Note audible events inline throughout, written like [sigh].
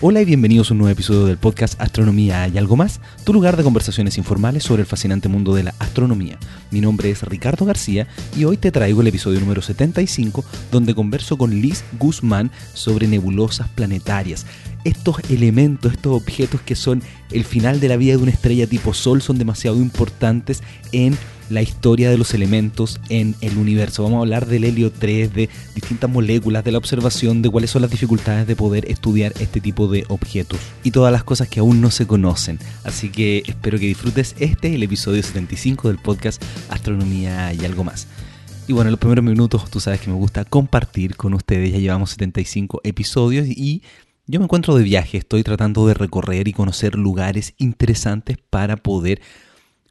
Hola y bienvenidos a un nuevo episodio del podcast Astronomía y algo más, tu lugar de conversaciones informales sobre el fascinante mundo de la astronomía. Mi nombre es Ricardo García y hoy te traigo el episodio número 75 donde converso con Liz Guzmán sobre nebulosas planetarias. Estos elementos, estos objetos que son el final de la vida de una estrella tipo Sol son demasiado importantes en la historia de los elementos en el universo. Vamos a hablar del helio 3, de distintas moléculas, de la observación, de cuáles son las dificultades de poder estudiar este tipo de objetos y todas las cosas que aún no se conocen. Así que espero que disfrutes este, el episodio 75 del podcast Astronomía y algo más. Y bueno, en los primeros minutos tú sabes que me gusta compartir con ustedes, ya llevamos 75 episodios y yo me encuentro de viaje, estoy tratando de recorrer y conocer lugares interesantes para poder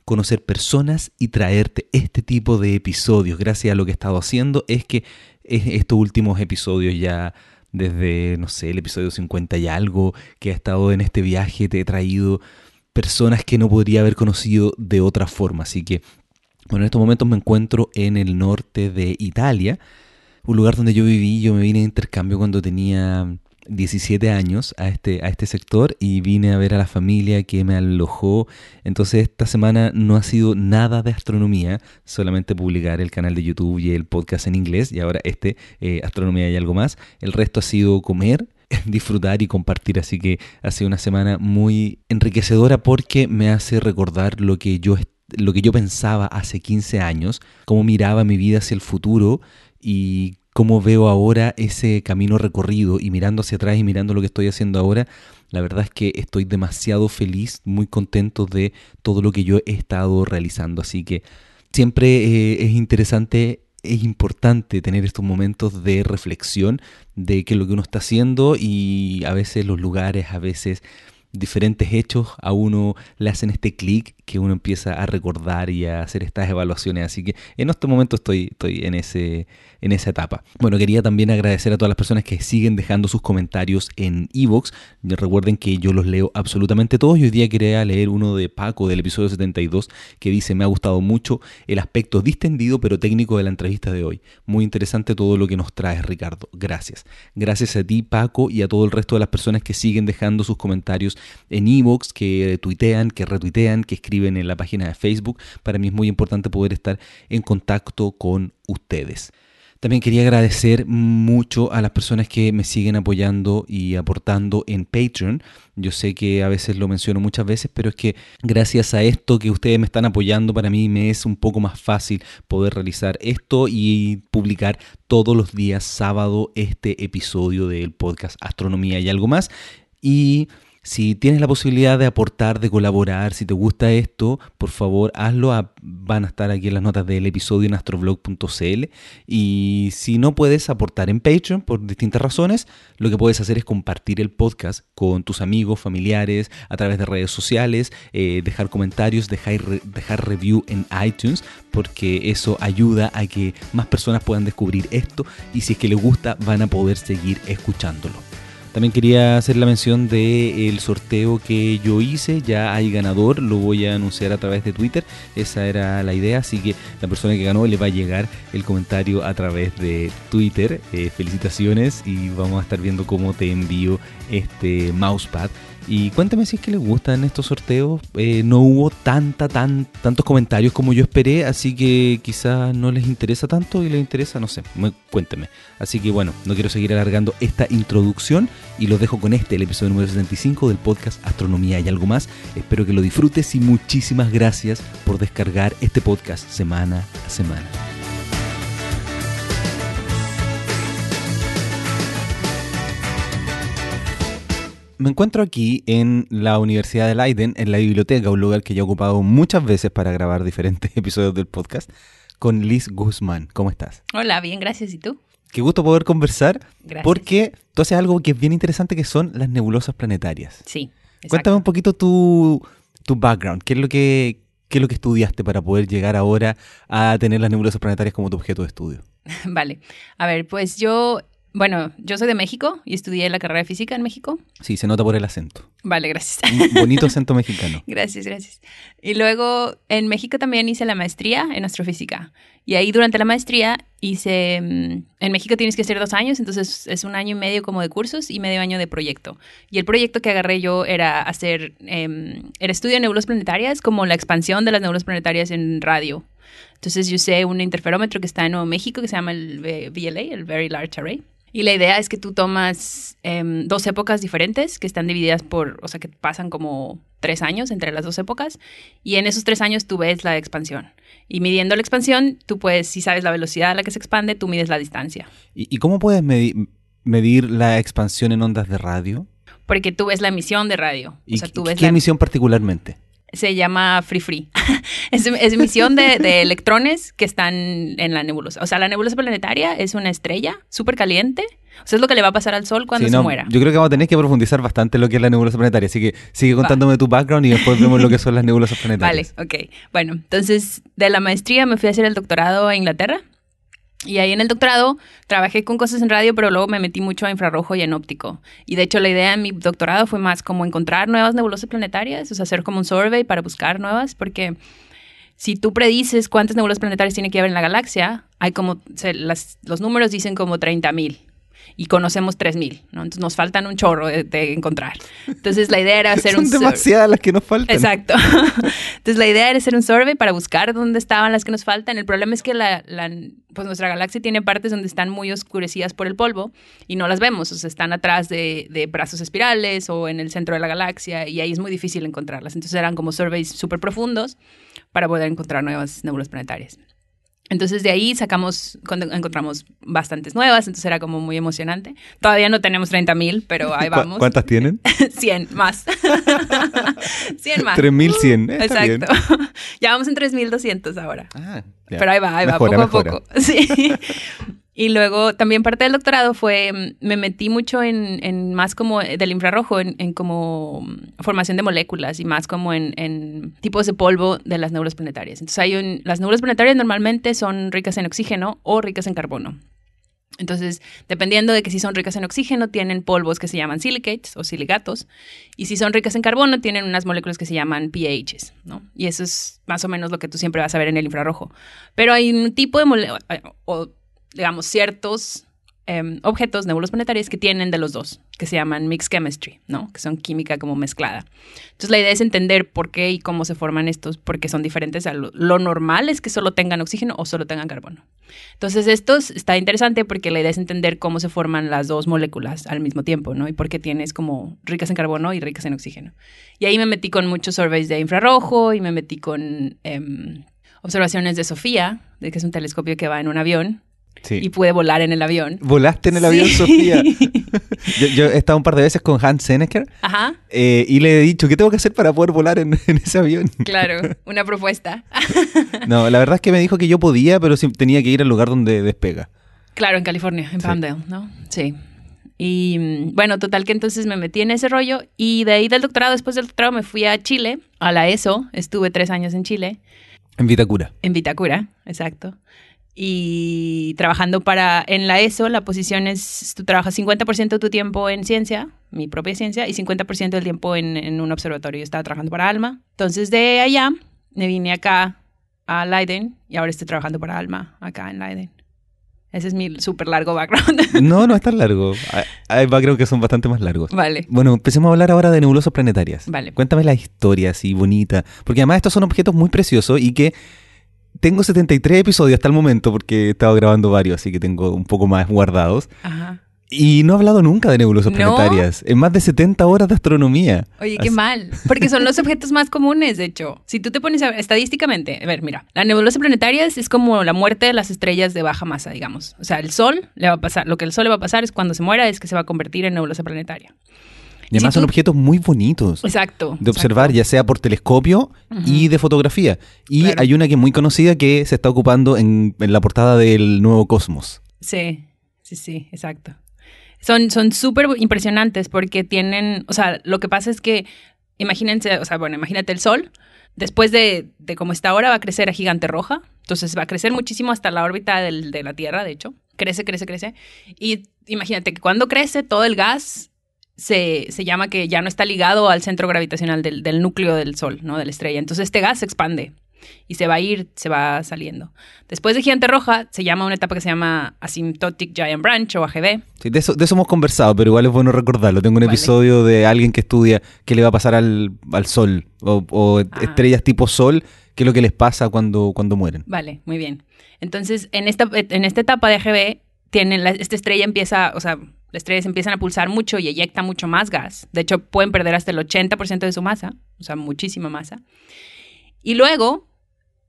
conocer personas y traerte este tipo de episodios. Gracias a lo que he estado haciendo es que estos últimos episodios ya desde, no sé, el episodio 50 y algo que he estado en este viaje, te he traído personas que no podría haber conocido de otra forma. Así que, bueno, en estos momentos me encuentro en el norte de Italia, un lugar donde yo viví, yo me vine de intercambio cuando tenía 17 años a este, a este sector y vine a ver a la familia que me alojó. Entonces esta semana no ha sido nada de astronomía, solamente publicar el canal de YouTube y el podcast en inglés y ahora este, eh, Astronomía y algo más. El resto ha sido comer, [laughs] disfrutar y compartir, así que ha sido una semana muy enriquecedora porque me hace recordar lo que yo lo que yo pensaba hace 15 años, cómo miraba mi vida hacia el futuro y cómo veo ahora ese camino recorrido y mirando hacia atrás y mirando lo que estoy haciendo ahora, la verdad es que estoy demasiado feliz, muy contento de todo lo que yo he estado realizando. Así que siempre eh, es interesante, es importante tener estos momentos de reflexión de qué es lo que uno está haciendo y a veces los lugares, a veces diferentes hechos a uno le hacen este clic que uno empieza a recordar y a hacer estas evaluaciones. Así que en este momento estoy, estoy en, ese, en esa etapa. Bueno, quería también agradecer a todas las personas que siguen dejando sus comentarios en Evox. Recuerden que yo los leo absolutamente todos y hoy día quería leer uno de Paco del episodio 72 que dice me ha gustado mucho el aspecto distendido pero técnico de la entrevista de hoy. Muy interesante todo lo que nos traes Ricardo. Gracias. Gracias a ti Paco y a todo el resto de las personas que siguen dejando sus comentarios en Evox, que tuitean, que retuitean, que escriben en la página de Facebook. Para mí es muy importante poder estar en contacto con ustedes. También quería agradecer mucho a las personas que me siguen apoyando y aportando en Patreon. Yo sé que a veces lo menciono muchas veces, pero es que gracias a esto que ustedes me están apoyando, para mí me es un poco más fácil poder realizar esto y publicar todos los días sábado este episodio del podcast Astronomía y algo más. Y si tienes la posibilidad de aportar, de colaborar, si te gusta esto, por favor hazlo. van a estar aquí en las notas del episodio en astroblog.cl. Y si no puedes aportar en Patreon por distintas razones, lo que puedes hacer es compartir el podcast con tus amigos, familiares, a través de redes sociales, eh, dejar comentarios, dejar, dejar review en iTunes, porque eso ayuda a que más personas puedan descubrir esto y si es que les gusta van a poder seguir escuchándolo. También quería hacer la mención del sorteo que yo hice. Ya hay ganador, lo voy a anunciar a través de Twitter. Esa era la idea, así que la persona que ganó le va a llegar el comentario a través de Twitter. Eh, felicitaciones y vamos a estar viendo cómo te envío este mousepad y cuéntame si es que les gustan estos sorteos. Eh, no hubo tanta, tan, tantos comentarios como yo esperé, así que quizás no les interesa tanto y les interesa, no sé, cuénteme. Así que bueno, no quiero seguir alargando esta introducción y los dejo con este, el episodio número 75 del podcast Astronomía y algo más. Espero que lo disfrutes y muchísimas gracias por descargar este podcast semana a semana. Me encuentro aquí en la Universidad de Leiden, en la biblioteca, un lugar que ya he ocupado muchas veces para grabar diferentes [laughs] episodios del podcast, con Liz Guzmán. ¿Cómo estás? Hola, bien, gracias. ¿Y tú? Qué gusto poder conversar, gracias. porque tú haces algo que es bien interesante, que son las nebulosas planetarias. Sí. Cuéntame un poquito tu, tu background, qué es lo que qué es lo que estudiaste para poder llegar ahora a tener las nebulosas planetarias como tu objeto de estudio. [laughs] vale. A ver, pues yo Bueno, yo soy de México y estudié la carrera de física en México. Sí, se nota por el acento. Vale, gracias. Un bonito acento [laughs] mexicano. gracias, gracias. Y luego en México también hice la maestría en astrofísica. Y ahí durante la maestría hice... mm, En México tienes que hacer dos años, entonces es un año y medio como de cursos y medio año de proyecto. Y el proyecto que agarré yo era hacer em, el estudio de nebulas planetarias como la expansión de las nebulas planetarias en radio. Entonces yo usé un interferómetro que está en Nuevo México que se llama el V- VLA, el Very Large Array. Y la idea es que tú tomas em, dos épocas diferentes que están divididas por, o sea, que pasan como tres años entre las dos épocas. Y en esos tres años tú ves la expansión. Y midiendo la expansión, tú puedes, si sabes la velocidad a la que se expande, tú mides la distancia. ¿Y, y cómo puedes medi- medir la expansión en ondas de radio? Porque tú ves la emisión de radio. ¿Y o sea, tú qué la- emisión particularmente? Se llama Free Free. [laughs] es, es emisión de, de [laughs] electrones que están en la nebulosa. O sea, la nebulosa planetaria es una estrella súper caliente. O sea, es lo que le va a pasar al Sol cuando Sí, se no, muera. Yo creo que vamos a tener que profundizar bastante lo que es la nebulosa planetaria. Así que sigue contándome tu background y después vemos lo que son las nebulosas [laughs] Vale, planetarias. ok. Bueno, entonces de la maestría me fui a hacer el doctorado a Inglaterra. Y ahí en el doctorado trabajé con cosas en radio, pero luego me metí mucho a infrarrojo y en óptico. Y de hecho la idea de mi doctorado fue más como encontrar nuevas nebulosas planetarias, o sea, hacer como un survey para buscar nuevas, porque si tú predices cuántas nebulosas planetarias tiene que haber en la galaxia, hay como, se- las- los números dicen como 30.000 y conocemos 3.000, ¿no? Entonces nos faltan un chorro de, de encontrar. Entonces la idea era [laughs] hacer Son un... demasiadas las que nos faltan. Exacto. [laughs] Entonces la idea era hacer un survey para buscar dónde estaban las que nos faltan. El problema es que la, la- pues nuestra galaxia tiene partes donde están muy oscurecidas por el polvo y no las vemos. O sea, están atrás de, de brazos espirales o en el centro de la galaxia y ahí es muy difícil encontrarlas. Entonces eran como surveys súper profundos para poder encontrar nuevas nebulas planetarias. Entonces de ahí sacamos, cuando encontramos bastantes nuevas, entonces era como muy emocionante. Todavía no tenemos 30.000, pero ahí ¿Cu- vamos. ¿Cuántas tienen? [laughs] 100 más. [laughs] 100 más. 3100. eh, bien. Exacto. [laughs] ya vamos en 3200 ahora. Ah. Pero ahí va, ahí va, poco mejora. a poco. Sí. Y luego también parte del doctorado fue, mm, me metí mucho en, en más como del infrarrojo, en, en como mm, formación de moléculas y más como en, tipos de polvo de las nebulas planetarias. Entonces hay un, las nebulas planetarias normalmente son ricas en oxígeno o ricas en carbono. Entonces, dependiendo de que si son ricas en oxígeno, tienen polvos que se llaman silicates o silicatos. Y si son ricas en carbono, tienen unas moléculas que se llaman pHs, ¿no? Y eso es más o menos lo que tú siempre vas a ver en el infrarrojo. Pero hay un tipo de moléculas, o digamos, ciertos em, objetos, nebulos planetarios, que tienen de los dos, que se llaman mixed chemistry, ¿no? Que son química como mezclada. Entonces, la idea es entender por qué y cómo se forman estos, porque son diferentes a lo, lo normal es que solo tengan oxígeno o solo tengan carbono. Entonces, esto es- está interesante porque la idea es entender cómo se forman las dos moléculas al mismo tiempo, ¿no? Y por qué tienes como ricas en carbono y ricas en oxígeno. Y ahí me metí con muchos surveys de infrarrojo y me metí con em, observaciones de Sofía, que es un telescopio que va en un avión Sí. y pude volar en el avión. ¿Volaste en el Sí. avión, Sofía? [laughs] yo, yo he estado un par de veces con Hans Seneker Ajá, eh, y le he dicho, ¿qué tengo que hacer para poder volar en, [laughs] en ese avión? claro, [laughs] una propuesta. No, la verdad es que me dijo que yo podía, pero tenía que ir al lugar donde despega. Claro, en California, en Sí. Palmdale, ¿no? Sí. Y mm, bueno, total que entonces me metí en ese rollo y de ahí del doctorado, después del doctorado me fui a Chile, a la ESO, estuve tres años en Chile, En Vitacura. en Vitacura, exacto. Y trabajando para, en la ESO, la posición es, tú trabajas 50% de tu tiempo en ciencia, mi propia ciencia, y 50% del tiempo en, en un observatorio. Yo estaba trabajando para ALMA. Entonces de allá me vine acá a Leiden y ahora estoy trabajando para ALMA acá en Leiden. Ese es mi súper largo background. [laughs] No, no es tan largo. Hay- Hay background que son bastante más largos. vale. Bueno, empecemos a hablar ahora de nebulosas planetarias. Vale. Cuéntame la historia así bonita. Porque además estos son objetos muy preciosos y que tengo 73 episodios hasta el momento porque he estado grabando varios, así que tengo un poco más guardados. Ajá. Y no he hablado nunca de nebulosas ¿No? planetarias. En más de 70 horas de astronomía. Oye, qué Así- mal. Porque son los objetos más comunes, de hecho. Si tú te pones a ver estadísticamente, a ver, mira, la nebulosa planetaria es como la muerte de las estrellas de baja masa, digamos. O sea, el Sol le va a pasar, lo que el Sol le va a pasar es cuando se muera, es que se va a convertir en nebulosa planetaria. Y además Si son objetos muy bonitos. Exacto. de observar, ya sea por telescopio y de fotografía. Y Claro. hay una que es muy conocida que se está ocupando en, en la portada del Nuevo Cosmos. Sí, sí, sí, exacto. Son son súper impresionantes porque tienen, o sea, lo que pasa es que, imagínense, o sea, bueno, imagínate el Sol, después de, de como está ahora va a crecer a gigante roja, entonces va a crecer muchísimo hasta la órbita del- de la Tierra, de hecho, crece, crece, crece, y imagínate que cuando crece todo el gas se, se, llama que ya no está ligado al centro gravitacional del, del, núcleo del Sol, ¿no? De la estrella. Entonces este gas se expande y se va a ir, se va saliendo. Después de gigante roja se llama una etapa que se llama Asymptotic Giant Branch o AGB. Sí, de eso, de eso hemos conversado, pero igual es bueno recordarlo. Tengo un vale. episodio de alguien que estudia qué le va a pasar al, al Sol o, o ah. estrellas tipo Sol, qué es lo que les pasa cuando, cuando mueren. Vale, muy bien. Entonces, en esta, en esta etapa de AGB, tienen la, esta estrella empieza, o sea, las estrellas empiezan a pulsar mucho y eyecta mucho más gas. De hecho, pueden perder hasta el 80% de su masa, o sea, muchísima masa. Y luego,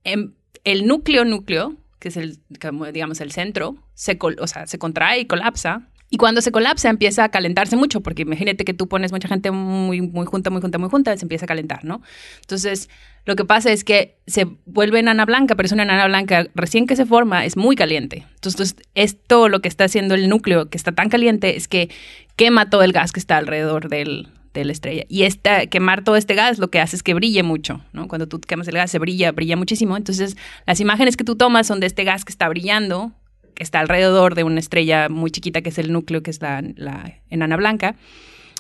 en el núcleo núcleo, que es el, digamos, el centro, se, o sea, se contrae y colapsa. Y cuando se colapsa empieza a calentarse mucho, porque imagínate que tú pones mucha gente muy, muy junta, muy junta, muy junta, se empieza a calentar, ¿no? Entonces, lo que pasa es que se vuelve enana blanca, pero es una enana blanca recién que se forma, es muy caliente. Entonces, esto lo que está haciendo el núcleo, que está tan caliente, es que quema todo el gas que está alrededor del, de la estrella. Y esta, quemar todo este gas lo que hace es que brille mucho, ¿no? Cuando tú quemas el gas se brilla, brilla muchísimo. Entonces, las imágenes que tú tomas son de este gas que está brillando, que está alrededor de una estrella muy chiquita que es el núcleo, que es la, la enana blanca.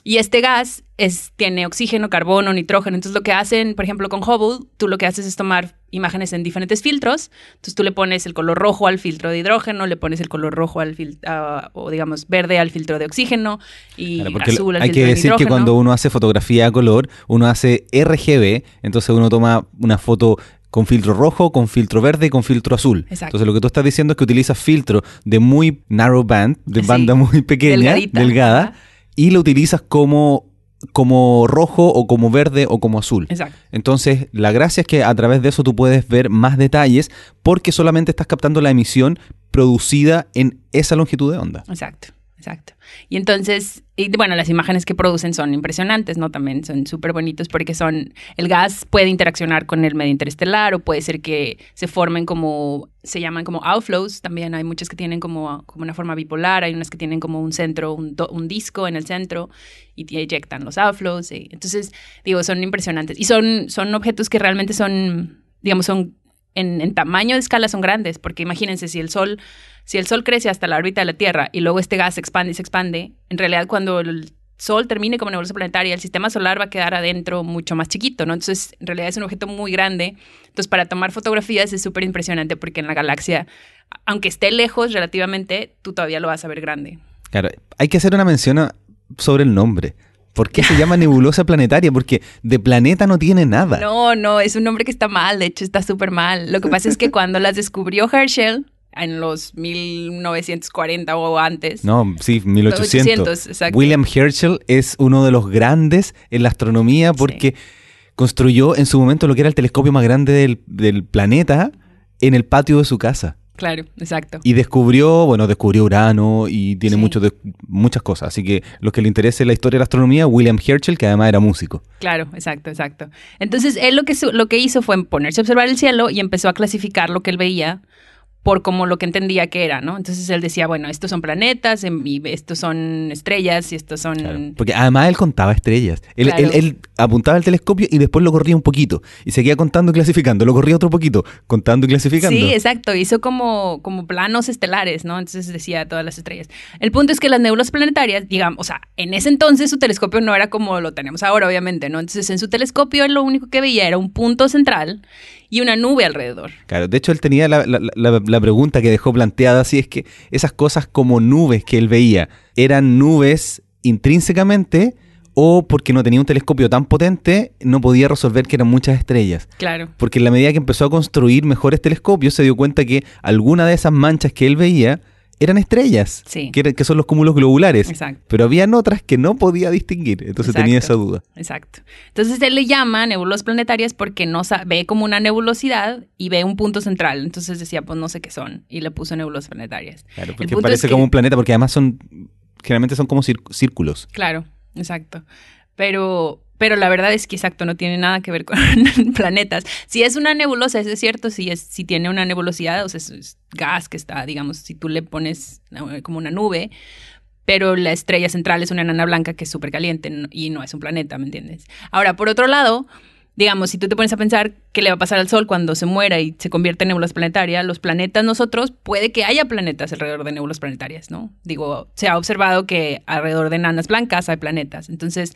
Y este gas es, tiene oxígeno, carbono, nitrógeno. Entonces lo que hacen, por ejemplo, con Hubble, tú lo que haces es tomar imágenes en diferentes filtros. Entonces tú le pones el color rojo al filtro de hidrógeno, le pones el color rojo al filtro, uh, o digamos verde al filtro de oxígeno y claro, azul al hay filtro que de decir que cuando uno hace fotografía a color, uno hace RGB, entonces uno toma una foto con filtro rojo, con filtro verde y con filtro azul. Exacto. Entonces lo que tú estás diciendo es que utilizas filtro de muy narrow band, de Sí. banda muy pequeña, Delgadita. delgada, y lo utilizas como, como rojo o como verde o como azul. Exacto. Entonces, la gracia es que a través de eso tú puedes ver más detalles porque solamente estás captando la emisión producida en esa longitud de onda. Exacto, exacto. Y entonces, y bueno, las imágenes que producen son impresionantes, ¿no? También son súper bonitos porque son, el gas puede interaccionar con el medio interestelar o puede ser que se formen como, se llaman como outflows, también hay muchas que tienen como, como una forma bipolar, hay unas que tienen como un centro, un, disco en el centro y te eyectan los outflows. y- entonces, digo, son impresionantes. Y son, son objetos que realmente son, digamos, son en, tamaño de escala son grandes, porque imagínense si el Sol, si el Sol crece hasta la órbita de la Tierra y luego este gas se expande y se expande, en realidad cuando el Sol termine como nebulosa planetaria, el sistema solar va a quedar adentro mucho más chiquito, ¿no? Entonces, en realidad es un objeto muy grande. Entonces, para tomar fotografías es súper impresionante porque en la galaxia, aunque esté lejos relativamente, tú todavía lo vas a ver grande. Claro, hay que hacer una mención sobre el nombre. ¿Por qué [laughs] se llama nebulosa planetaria? Porque de planeta no tiene nada. No, no, es un nombre que está mal, de hecho está súper mal. Lo que pasa es que cuando las descubrió Herschel, en los 1940 o antes, No, sí, 1800. 1800, exacto. William Herschel es uno de los grandes en la astronomía porque construyó en su momento lo que era el telescopio más grande del, del planeta en el patio de su casa. Claro, exacto. Y descubrió, bueno, descubrió Urano y tiene Sí. mucho de- muchas cosas. Así que los que le interese la historia de la astronomía, William Herschel, que además era músico. Claro, exacto, exacto. Entonces, él lo que, su- lo que hizo fue ponerse a observar el cielo y empezó a clasificar lo que él veía por como lo que entendía que era, ¿no? Entonces él decía, bueno, estos son planetas, em, y estos son estrellas, y estos son... Porque además él contaba estrellas. Él, Claro. él- él apuntaba el telescopio y después lo corría un poquito. Y seguía contando y clasificando. Lo corría otro poquito, contando y clasificando. Sí, exacto. Hizo como, como planos estelares, ¿no? Entonces decía todas las estrellas. El punto es que las nebulosas planetarias, digamos, o sea, en ese entonces su telescopio no era como lo tenemos ahora, obviamente, ¿no? Entonces en su telescopio él lo único que veía era un punto central y una nube alrededor. Claro, de hecho él tenía la, la- la- la pregunta que dejó planteada, si es que esas cosas como nubes que él veía, ¿eran nubes intrínsecamente o porque no tenía un telescopio tan potente no podía resolver que eran muchas estrellas? Claro. Porque en la medida que empezó a construir mejores telescopios se dio cuenta que alguna de esas manchas que él veía eran estrellas, Sí. que, son los cúmulos globulares. Exacto. Pero habían otras que no podía distinguir, entonces tenía esa duda. Exacto. Entonces él le llama nebulosas planetarias porque no ve como una nebulosidad y ve un punto central. Entonces decía, pues no sé qué son. Y le puso nebulosas planetarias. Claro, porque parece es que- como un planeta, porque además son, generalmente son como círculos. Claro, exacto. Pero, pero la verdad es que exacto, no tiene nada que ver con [laughs] planetas. Si es una nebulosa, eso es cierto, si, es, si tiene una nebulosidad, o sea, es, gas que está, digamos, si tú le pones como una nube, pero la estrella central es una enana blanca que es súper caliente y no es un planeta, ¿me entiendes? Ahora, por otro lado, digamos, si tú te pones a pensar qué le va a pasar al Sol cuando se muera y se convierte en nebulosa planetaria, los planetas nosotros, puede que haya planetas alrededor de nebulosas planetarias, ¿no? Digo, se ha observado que alrededor de nanas blancas hay planetas. Entonces,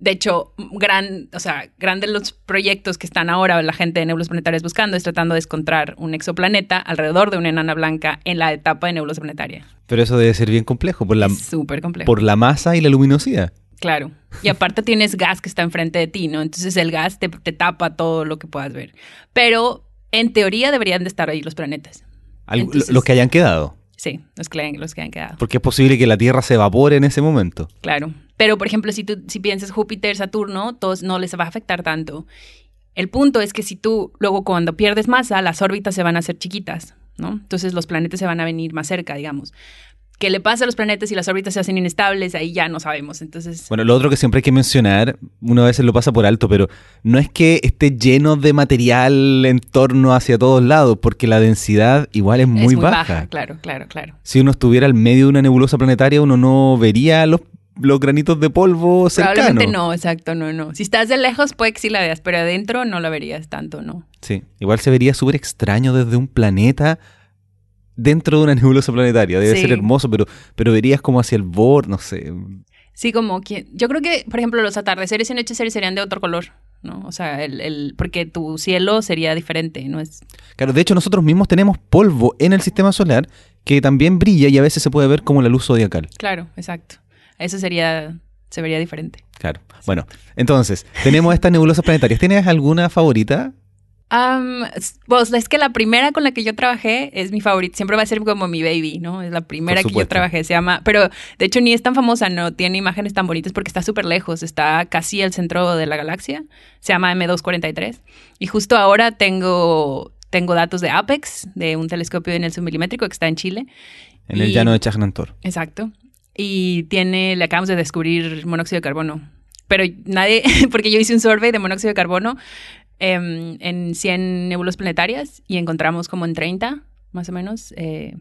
de hecho, gran, o sea, grandes los proyectos que están ahora la gente de nebulosas planetarias buscando es tratando de encontrar un exoplaneta alrededor de una enana blanca en la etapa de nebulosa planetaria. Pero eso debe ser bien complejo por la, Súper complejo. por la masa y la luminosidad. Claro. Y aparte tienes gas que está enfrente de ti, ¿no? Entonces el gas te, te tapa todo lo que puedas ver. Pero en teoría deberían de estar ahí los planetas. Entonces- los que hayan quedado. Sí, los que, los que han quedado. Porque es posible que la Tierra se evapore en ese momento. Claro. Pero, por ejemplo, si tú si piensas Júpiter, Saturno, todos no les va a afectar tanto. El punto es que si tú luego cuando pierdes masa, las órbitas se van a hacer chiquitas, ¿no? Entonces los planetas se van a venir más cerca, digamos. ¿Qué le pasa a los planetas si las órbitas se hacen inestables? Ahí ya no sabemos. Entonces, Bueno, lo otro que siempre hay que mencionar, uno a veces lo pasa por alto, pero no es que esté lleno de material en torno hacia todos lados, porque la densidad igual es muy, es muy baja. baja. Claro, claro, claro. Si uno estuviera al medio de una nebulosa planetaria, uno no vería los, los granitos de polvo cercanos. Probablemente no, exacto, no, no. Si estás de lejos puede que sí la veas, pero adentro no la verías tanto, ¿no? Sí, igual se vería súper extraño desde un planeta dentro de una nebulosa planetaria. Debe Sí. ser hermoso, pero, pero verías como hacia el borde, no sé. Sí, como que yo creo que, por ejemplo, los atardeceres y anocheceres serían de otro color, ¿no? O sea, el, el, porque tu cielo sería diferente, ¿no? Es, Claro, de hecho nosotros mismos tenemos polvo en el sistema solar que también brilla y a veces se puede ver como la luz zodiacal. claro, exacto. Eso sería, se vería diferente. Claro. Bueno, entonces, tenemos estas nebulosas planetarias. ¿Tienes alguna favorita? Pues es que la primera con la que yo trabajé es mi favorita. Siempre va a ser como mi baby, ¿no? Es la primera que yo trabajé. Se llama. Pero de hecho ni es tan famosa, no tiene imágenes tan bonitas porque está súper lejos. Está casi al centro de la galaxia. Se llama M243. Y justo ahora tengo. Tengo datos de Apex, de un telescopio de Nelson milimétrico que está en Chile. En el llano de Chajnantor. Exacto. Y tiene, le acabamos de descubrir monóxido de carbono. Pero nadie, [laughs] porque yo hice un survey de monóxido de carbono em, en 100 nebulosas planetarias y encontramos como en 30, más o menos. eh,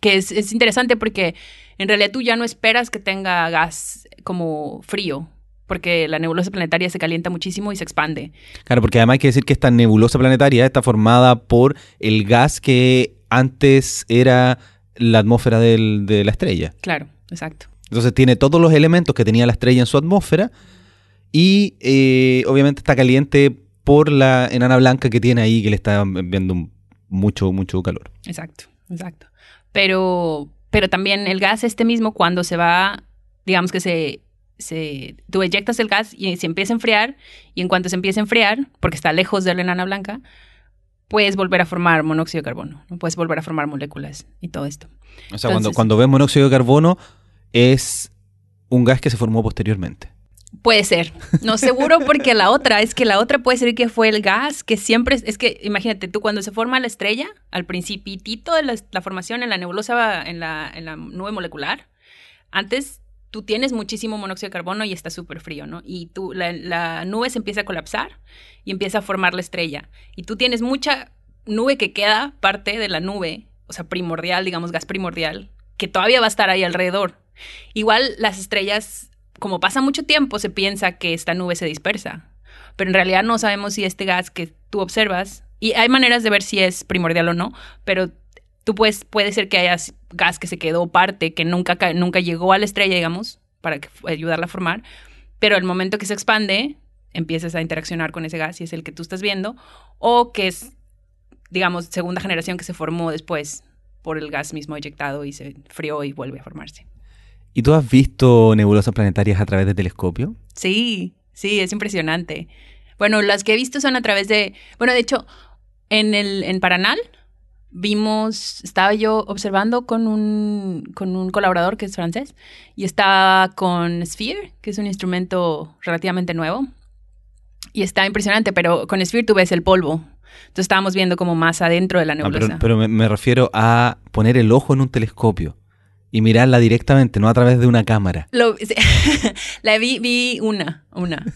que es, es interesante porque en realidad tú ya no esperas que tenga gas como frío, porque la nebulosa planetaria se calienta muchísimo y se expande. Claro, porque además hay que decir que esta nebulosa planetaria está formada por el gas que antes era la atmósfera del- de la estrella. Claro, exacto. Entonces tiene todos los elementos que tenía la estrella en su atmósfera y eh, obviamente está caliente por la enana blanca que tiene ahí que le está enviando mucho, mucho calor. Exacto, exacto. Pero, pero también el gas este mismo, cuando se va, digamos que se, se, tú eyectas el gas y se empieza a enfriar, y en cuanto se empieza a enfriar, porque está lejos de la enana blanca, puedes volver a formar monóxido de carbono, ¿no? puedes volver a formar moléculas y todo esto. O sea, cuando, cuando ves monóxido de carbono es un gas que se formó posteriormente. Puede ser. No seguro porque la otra es que la otra puede ser que fue el gas que siempre es que imagínate tú cuando se forma la estrella al principitito de la, formación en la nebulosa en la, en la nube molecular antes tú tienes muchísimo monóxido de carbono y está súper frío, ¿no? Y tú, la, la nube se empieza a colapsar y empieza a formar la estrella. Y tú tienes mucha nube que queda parte de la nube, o sea, primordial, digamos, gas primordial, que todavía va a estar ahí alrededor. Igual las estrellas, como pasa mucho tiempo, se piensa que esta nube se dispersa. Pero en realidad no sabemos si este gas que tú observas, y hay maneras de ver si es primordial o no, pero tú puedes, puede ser que haya gas que se quedó parte, que nunca, ca- nunca llegó a la estrella, digamos, para ayudarla a formar, pero el momento que se expande, empiezas a interaccionar con ese gas y es el que tú estás viendo, o que es, digamos, segunda generación que se formó después por el gas mismo eyectado y se frió y vuelve a formarse. ¿Y tú has visto nebulosas planetarias a través de telescopio? Sí, sí, es impresionante. Bueno, las que he visto son a través de, bueno, de hecho, en el en Paranal vimos, estaba yo observando con un con un colaborador que es francés y estaba con Sphere, que es un instrumento relativamente nuevo. Y está impresionante, pero con Sphere tú ves el polvo. Entonces estábamos viendo como más adentro de la No, nebulosa. pero pero me, me refiero a poner el ojo en un telescopio y mirarla directamente, no a través de una cámara. Lo- [laughs] la vi, vi una, una,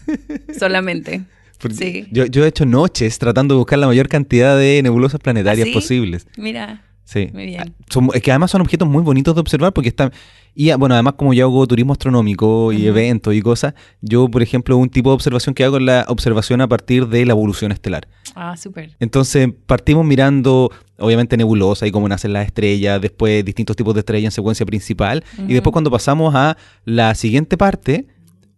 solamente. [laughs] Sí. Yo, yo he hecho noches tratando de buscar la mayor cantidad de nebulosas planetarias ¿Ah, sí? posibles. Mira, Sí. Muy bien. Ah, son- es que además son objetos muy bonitos de observar porque están Y ah, bueno, además como yo hago turismo astronómico y eventos y cosas, yo, por ejemplo, un tipo de observación que hago es la observación a partir de la evolución estelar. Ah, súper. Entonces partimos mirando, obviamente, nebulosa y cómo nacen las estrellas, después distintos tipos de estrellas en secuencia principal, y después cuando pasamos a la siguiente parte,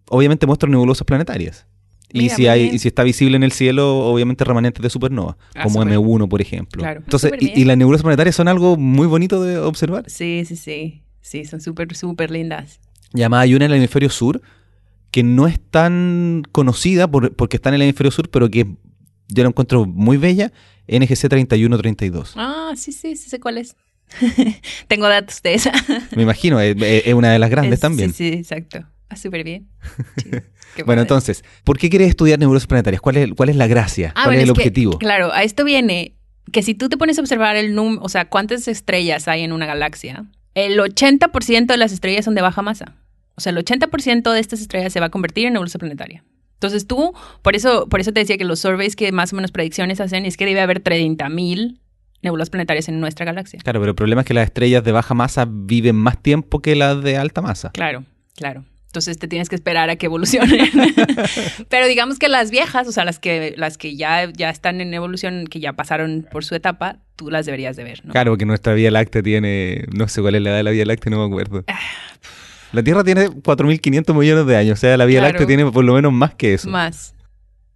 obviamente muestro nebulosas planetarias. Y si, hay, bien. y si está visible en el cielo, obviamente remanentes de supernova, Ah, como súper. M1, por ejemplo. Claro. Entonces, y, y las nebulosas planetarias son algo muy bonito de observar. Sí, sí, sí. Sí, son súper, súper lindas. Y además hay una en el hemisferio sur que no es tan conocida por- porque está en el hemisferio sur, pero que yo la encuentro muy bella, NGC 3132. Ah, sí, sí, sí sé cuál es. [laughs] Tengo datos de esa. Me imagino, es, una de las grandes Es- también. Sí, sí, exacto. Ah, súper bien. [laughs] Bueno, padre. entonces, ¿por qué quieres estudiar nebulosas planetarias? ¿Cuál es, cuál es la gracia? Ah, ¿Cuál bueno, es el que, objetivo? claro, a esto viene que si tú te pones a observar el número, o sea, cuántas estrellas hay en una galaxia, el 80% de las estrellas son de baja masa. O sea, el 80% de estas estrellas se va a convertir en nebulosa planetaria. Entonces tú, por eso, por eso te decía que los surveys que más o menos predicciones hacen es que debe haber 30.000 nebulosas planetarias en nuestra galaxia. Claro, pero el problema es que las estrellas de baja masa viven más tiempo que las de alta masa. Claro, claro. Entonces te tienes que esperar a que evolucionen. [laughs] Pero digamos que las viejas, o sea, las que, las que ya, ya están en evolución, que ya pasaron por su etapa, tú las deberías de ver, ¿no? Claro, porque nuestra Vía Láctea tiene, no sé cuál es la edad de la Vía Láctea, no me acuerdo. Ah, La Tierra tiene 4.500 millones de años, o sea, la Vía Claro. Láctea tiene por lo menos más que eso. Más.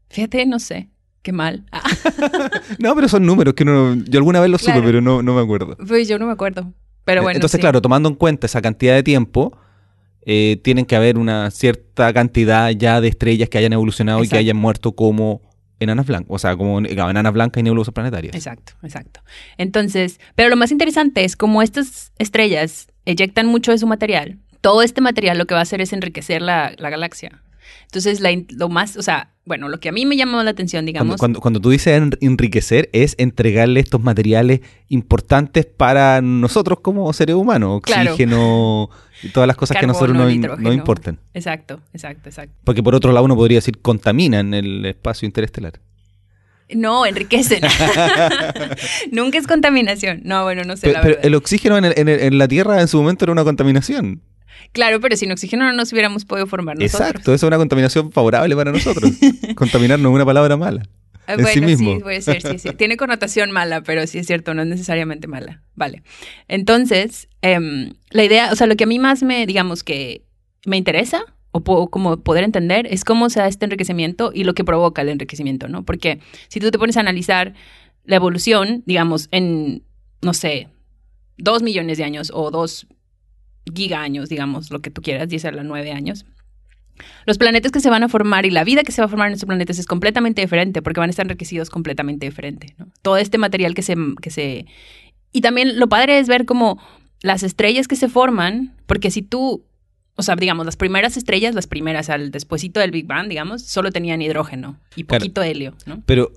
Fíjate, no sé. Qué mal. Ah, [laughs] No, pero son números que uno, yo alguna vez los supe, pero no, no me acuerdo. pues yo no me acuerdo. Pero bueno. Entonces, sí. claro, tomando en cuenta esa cantidad de tiempo, eh, tienen que haber una cierta cantidad ya de estrellas que hayan evolucionado y que hayan muerto como enanas blancas, o sea, como enanas blancas y nebulosas planetarias. Exacto, exacto. Entonces, pero lo más interesante es como estas estrellas eyectan mucho de su material, todo este material lo que va a hacer es enriquecer la, la galaxia. Entonces, la lo más, o sea, bueno, lo que a mí me llamó la atención, Cuando, digamos, cuando, cuando tú dices en- enriquecer, es entregarle estos materiales importantes para nosotros como seres humanos, Claro. oxígeno y todas las cosas que a nosotros Carbono, no, importan. exacto, exacto, exacto. Porque por otro lado uno podría decir contaminan el espacio interestelar. No, enriquecen. [laughs] [laughs] Nunca es contaminación. No, bueno, no sé, la pero verdad. el oxígeno en, el- en el- en la Tierra en su momento era una contaminación. Claro, pero sin oxígeno no nos hubiéramos podido formar nosotros. Exacto, eso es una contaminación favorable para nosotros. [laughs] Contaminar no es una palabra mala. Ah, en bueno, sí mismo. sí, puede ser, sí, sí. Tiene connotación mala, pero sí es cierto, no es necesariamente mala. Vale. Entonces, em, la idea, o sea, lo que a mí más me, digamos, que me interesa, o po- como poder entender, es cómo se da este enriquecimiento y lo que provoca el enriquecimiento, ¿no? Porque si tú te pones a analizar la evolución, digamos, en, no sé, dos millones de años o dos gigaños, digamos, lo que tú quieras, 10 a la 9 años, los planetas que se van a formar y la vida que se va a formar en estos planetas es completamente diferente porque van a estar enriquecidos completamente diferente. ¿no? Todo este material que se, que se... Y también lo padre es ver como las estrellas que se forman, porque si tú, o sea, digamos, las primeras estrellas, las primeras al despuesito del Big Bang, digamos, solo tenían hidrógeno y Claro. poquito helio, ¿no? Pero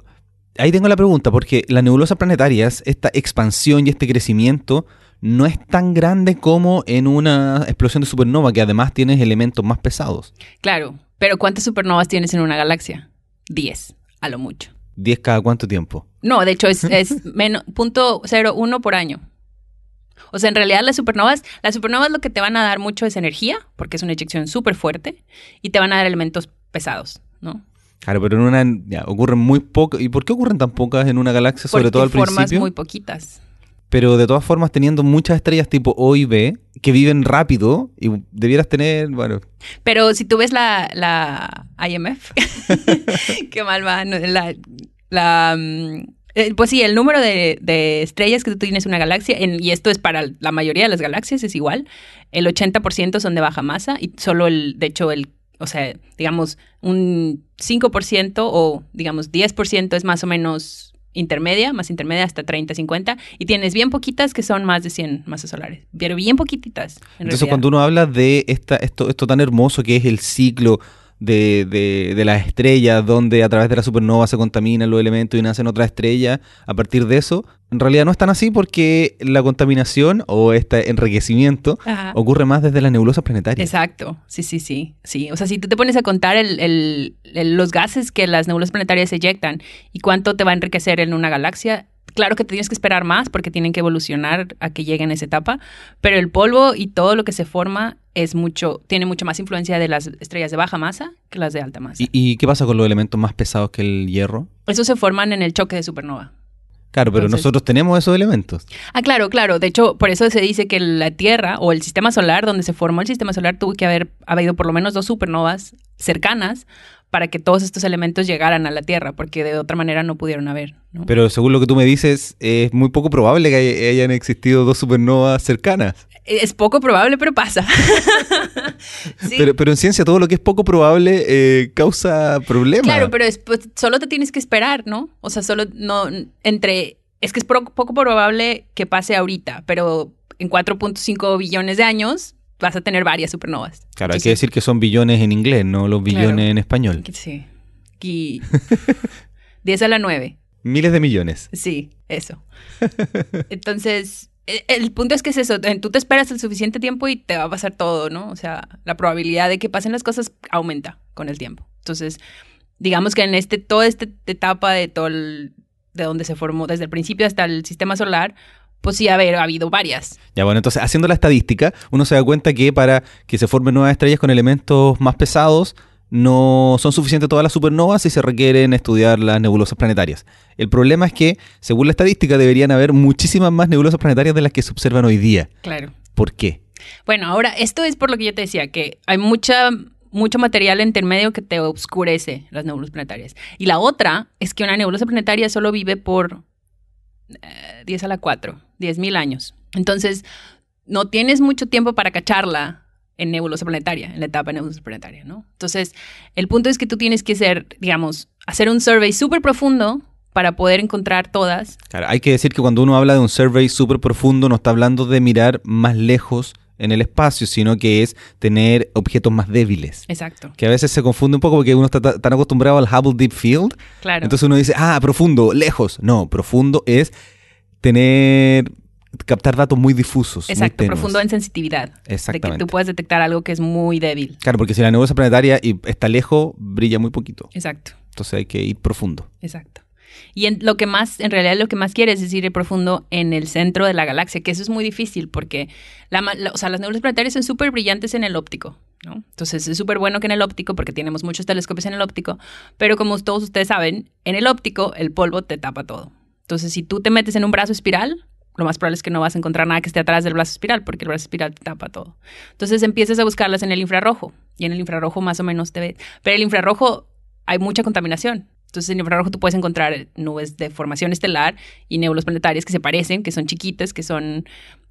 ahí tengo la pregunta, porque las nebulosas planetarias, esta expansión y este crecimiento, no es tan grande como en una explosión de supernova, que además tienes elementos más pesados. Claro, pero ¿cuántas supernovas tienes en una galaxia? 10, a lo mucho. ¿10 cada cuánto tiempo? No, de hecho es, es [laughs] menos, punto cero uno por año. O sea, en realidad las supernovas, las supernovas lo que te van a dar mucho es energía, porque es una eyección súper fuerte, y te van a dar elementos pesados, ¿no? Claro, pero en una ya, ocurren muy pocas. ¿Y por qué ocurren tan pocas en una galaxia, sobre Porque todo al formas principio? muy poquitas. Pero de todas formas, teniendo muchas estrellas tipo O y B, que viven rápido, y debieras tener, bueno, Pero si tú ves la, la IMF, [laughs] [laughs] qué mal va, la, la, mm, eh, pues sí, el número de, de estrellas que tú tienes en una galaxia, en- y esto es para la mayoría de las galaxias, es igual, el 80% son de baja masa y solo el, de hecho, el, o sea, digamos, un 5% o digamos 10% es más o menos intermedia, más intermedia hasta 30, 50, y tienes bien poquitas que son más de 100 masas solares, pero bien poquititas. en Entonces, realidad. cuando uno habla de esta, esto, esto tan hermoso que es el ciclo de, de, de las estrellas, donde a través de la supernova se contaminan los elementos y nacen otras estrellas, a partir de eso, en realidad no es tan así porque la contaminación o este enriquecimiento Ajá. ocurre más desde las nebulosas planetarias. Exacto, sí, sí, sí, sí. O sea, si tú te pones a contar el, el- el- los gases que las nebulosas planetarias eyectan y cuánto te va a enriquecer en una galaxia, claro que tienes que esperar más porque tienen que evolucionar a que lleguen a esa etapa, pero el polvo y todo lo que se forma es mucho, tiene mucho más influencia de las estrellas de baja masa que las de alta masa. ¿Y, y qué pasa con los elementos más pesados que el hierro? Esos se forman en el choque de supernova. Claro, pero Entonces- nosotros tenemos esos elementos. Ah, claro, claro. De hecho, por eso se dice que la Tierra o el sistema solar, donde se formó el sistema solar, tuvo que haber habido por lo menos dos supernovas cercanas para que todos estos elementos llegaran a la Tierra, porque de otra manera no pudieron haber. ¿no? Pero según lo que tú me dices, es muy poco probable que hay- hayan existido dos supernovas cercanas. Es poco probable, pero pasa. [laughs] Sí. Pero, pero en ciencia todo lo que es poco probable eh, causa problemas. Claro, pero es- pues, solo te tienes que esperar, ¿no? O sea, solo no entre es que es poco probable que pase ahorita, pero en 4.5 billones de años vas a tener varias supernovas. Claro, hay que decir que son billones en inglés, no los billones Claro. en español. Sí. Y 10 [laughs] a la 9. Miles de millones. Sí, eso. [laughs] Entonces, e- el punto es que es eso, tú te esperas el suficiente tiempo y te va a pasar todo, ¿no? O sea, la probabilidad de que pasen las cosas aumenta con el tiempo. Entonces, digamos que en este, toda esta etapa de todo el- de donde se formó, desde el principio hasta el sistema solar, pues sí, haber ha habido varias. Ya bueno, entonces haciendo la estadística, uno se da cuenta que para que se formen nuevas estrellas con elementos más pesados, no son suficientes todas las supernovas y se requieren estudiar las nebulosas planetarias. El problema es que, según la estadística, deberían haber muchísimas más nebulosas planetarias de las que se observan hoy día. Claro. ¿Por qué? Bueno, ahora, esto es por lo que yo te decía, que hay mucha, mucho material intermedio que te oscurece las nebulosas planetarias. Y la otra es que una nebulosa planetaria solo vive por eh, 10 a la 4, 10 mil años. Entonces, no tienes mucho tiempo para cacharla en nebulosa planetaria, en la etapa de nebulosa planetaria, ¿no? Entonces, el punto es que tú tienes que ser, digamos, hacer un survey súper profundo para poder encontrar todas Claro, hay que decir que cuando uno habla de un survey súper profundo, no está hablando de mirar más lejos en el espacio, sino que es tener objetos más débiles. Exacto. Que a veces se confunde un poco porque uno está ta- tan acostumbrado al Hubble Deep Field Claro. Entonces uno dice, ah, profundo, lejos. No, profundo es tener, captar datos muy difusos. muy Exacto, tenues. profundo en sensitividad. De que Exactamente. tú puedas detectar algo que es muy débil. Claro, porque si la nebulosa planetaria y está lejos, brilla muy poquito. Exacto, Entonces hay que ir profundo. exacto. Y en lo que más, en realidad lo que más quieres es ir profundo en el centro de la galaxia, que eso es muy difícil porque la, la- o sea, las nebulosas planetarias son súper brillantes en el óptico, ¿no? Entonces es súper bueno que en el óptico, porque tenemos muchos telescopios en el óptico, pero como todos ustedes saben, en el óptico el polvo te tapa todo. Entonces si tú te metes en un brazo espiral, lo más probable es que no vas a encontrar nada que esté atrás del brazo espiral, porque el brazo espiral te tapa todo. Entonces empiezas a buscarlas en el infrarrojo, y en el infrarrojo más o menos te ves. Pero el infrarrojo hay mucha contaminación. Entonces, en el infrarrojo tú puedes encontrar nubes de formación estelar y nebulas planetarias que se parecen, que son chiquitas, que son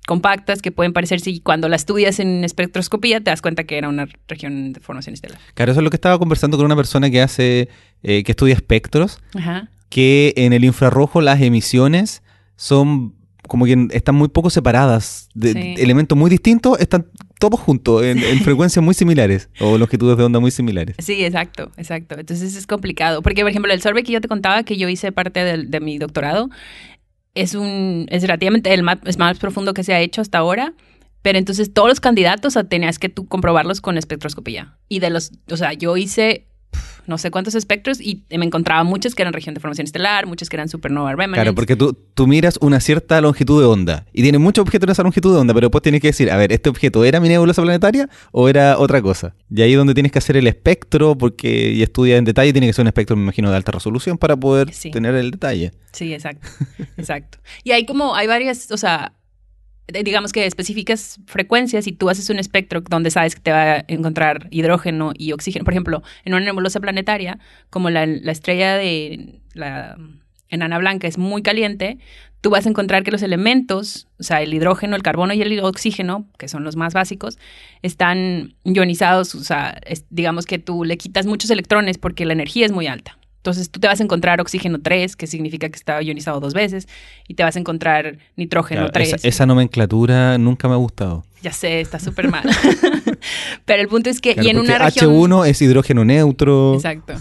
compactas, que pueden parecerse y cuando las estudias en espectroscopía te das cuenta que era una región de formación estelar. Claro, eso es lo que estaba conversando con una persona que hace, eh, que estudia espectros, Ajá. Que en el infrarrojo las emisiones son como que están muy poco separadas. De, Sí. Elementos muy distintos están todos juntos en, en [laughs] frecuencias muy similares o longitudes de onda muy similares. Sí, exacto, exacto. Entonces es complicado. Porque, por ejemplo, el survey que yo te contaba, que yo hice parte del- de, mi doctorado, es un es relativamente el más, es más profundo que se ha hecho hasta ahora. Pero entonces todos los candidatos tenías que tú comprobarlos con espectroscopía. Y de los, o sea, yo hice no sé cuántos espectros y me encontraba muchos que eran región de formación estelar, muchos que eran supernova remnants. Claro, porque tú, tú miras una cierta longitud de onda y tiene muchos objetos en esa longitud de onda, pero después tienes que decir, a ver, ¿este objeto era mi nebulosa planetaria o era otra cosa? Y ahí es donde tienes que hacer el espectro, porque y estudia en detalle, tiene que ser un espectro, me imagino, de alta resolución para poder Sí. tener el detalle. Sí, exacto, [laughs] exacto. Y hay como, hay varias, o sea, digamos que específicas frecuencias y tú haces un espectro donde sabes que te va a encontrar hidrógeno y oxígeno. Por ejemplo, en una nebulosa planetaria, como la, la estrella de la enana blanca es muy caliente, tú vas a encontrar que los elementos, o sea, el hidrógeno, el carbono y el oxígeno, que son los más básicos, están ionizados, o sea, digamos que tú le quitas muchos electrones porque la energía es muy alta. Entonces tú te vas a encontrar oxígeno 3, que significa que está ionizado dos veces, y te vas a encontrar nitrógeno Claro, 3. esa, esa nomenclatura nunca me ha gustado. Ya sé, está súper mal. [laughs] Pero el punto es que, Claro, y en una región... H1 es hidrógeno neutro. Exacto.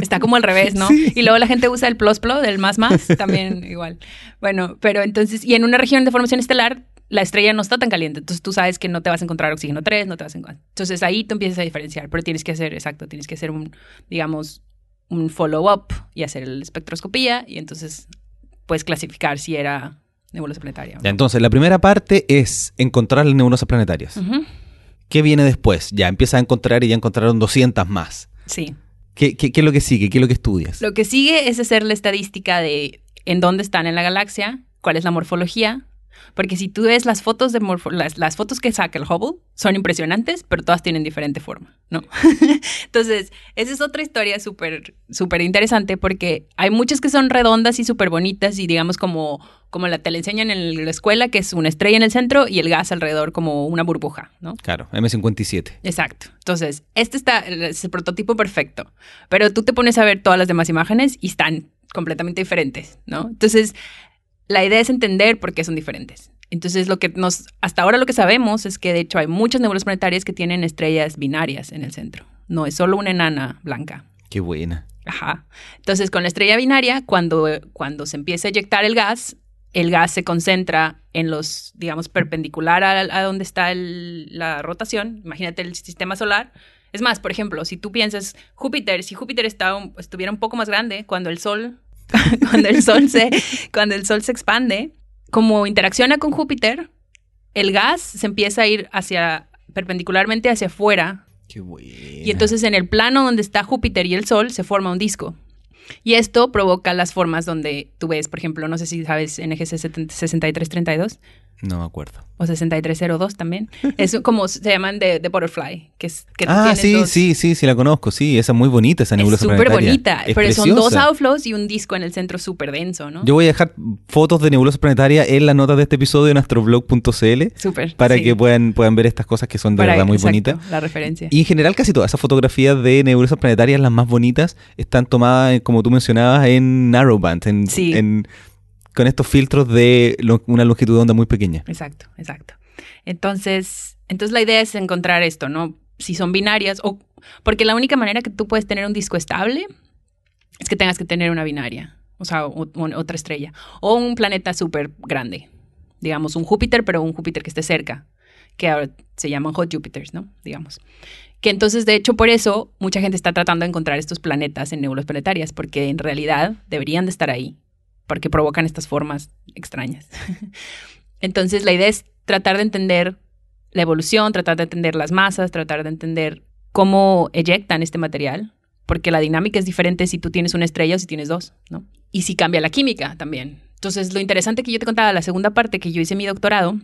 Está como al [laughs] revés, ¿no? Sí. Y luego la gente usa el plus plus, del más más, también [laughs] igual. Bueno, pero entonces, y en una región de formación estelar, la estrella no está tan caliente, entonces tú sabes que no te vas a encontrar oxígeno 3, no te vas a encontrar. Entonces ahí tú empiezas a diferenciar, pero tienes que hacer, exacto, tienes que hacer un, digamos, un follow-up y hacer la espectroscopía y entonces puedes clasificar si era nebulosa planetaria. Entonces, la primera parte es encontrar las nebulosas planetarias. ¿Qué viene después? Ya empiezas a encontrar y ya encontraron 200 más. Sí. ¿Qué, qué, qué es lo que sigue? ¿Qué es lo que estudias? Lo que sigue es hacer la estadística de en dónde están en la galaxia, cuál es la morfología. Porque si tú ves las fotos de morfo- las, las fotos que saca el Hubble, son impresionantes, pero todas tienen diferente forma, ¿no? [laughs] Entonces, esa es otra historia súper, súper interesante porque hay muchas que son redondas y súper bonitas y digamos como, como la te la enseñan en la escuela, que es una estrella en el centro y el gas alrededor como una burbuja, ¿no? Claro, M57. Exacto. Entonces, este está, es el prototipo perfecto. Pero tú te pones a ver todas las demás imágenes y están completamente diferentes, ¿no? Entonces, la idea es entender por qué son diferentes. Entonces, lo que nos, hasta ahora lo que sabemos es que de hecho hay muchas nebulosas planetarias que tienen estrellas binarias en el centro. No es solo una enana blanca. Qué buena. Ajá. Entonces, con la estrella binaria, cuando, cuando se empieza a eyectar el gas, el gas se concentra en los, digamos, perpendicular a, a donde está el- la rotación. Imagínate el sistema solar. Es más, por ejemplo, si tú piensas Júpiter, si Júpiter está un- estuviera un poco más grande, cuando el Sol, [laughs] cuando el Sol se, cuando el Sol se expande, como interacciona con Júpiter, el gas se empieza a ir hacia perpendicularmente hacia afuera Qué buena. y entonces en el plano donde está Júpiter y el Sol se forma un disco. Y esto provoca las formas donde tú ves, por ejemplo, no sé si sabes NGC 70 6332 No me acuerdo. o 6302 también. [laughs] Es como se llaman de, de Butterfly, que es que Ah, sí, dos- sí, sí, sí, la conozco. Sí, esa es muy bonita, esa Es nebulosa súper planetaria. bonita, Es pero son dos outflows y un disco en el centro súper denso, ¿no? Yo voy a dejar fotos de nebulosas planetarias en las notas de este episodio en astroblog.cl Súper. para sí. que puedan, puedan ver estas cosas que son de Para- verdad muy exacto, bonitas. La referencia. Y en general casi todas esas fotografías de nebulosas planetarias, las más bonitas, están tomadas, como tú mencionabas, en narrowband, en, Sí. en- con estos filtros de una longitud de onda muy pequeña. Exacto, exacto. Entonces, entonces la idea es encontrar esto, ¿no? Si son binarias o porque la única manera que tú puedes tener un disco estable es que tengas que tener una binaria, o sea, otra estrella o un planeta súper grande, digamos un Júpiter, pero un Júpiter que esté cerca, que ahora se llaman hot Jupiters, ¿no? Digamos. Que entonces, de hecho, por eso mucha gente está tratando de encontrar estos planetas en nebulosas planetarias, porque en realidad deberían de estar ahí, porque provocan estas formas extrañas. [laughs] Entonces, la idea es tratar de entender la evolución, tratar de entender las masas, tratar de entender cómo eyectan este material, porque la dinámica es diferente si tú tienes una estrella o si tienes dos, ¿no? Y si cambia la química también. Entonces, lo interesante que yo te contaba, la segunda parte que yo hice mi doctorado,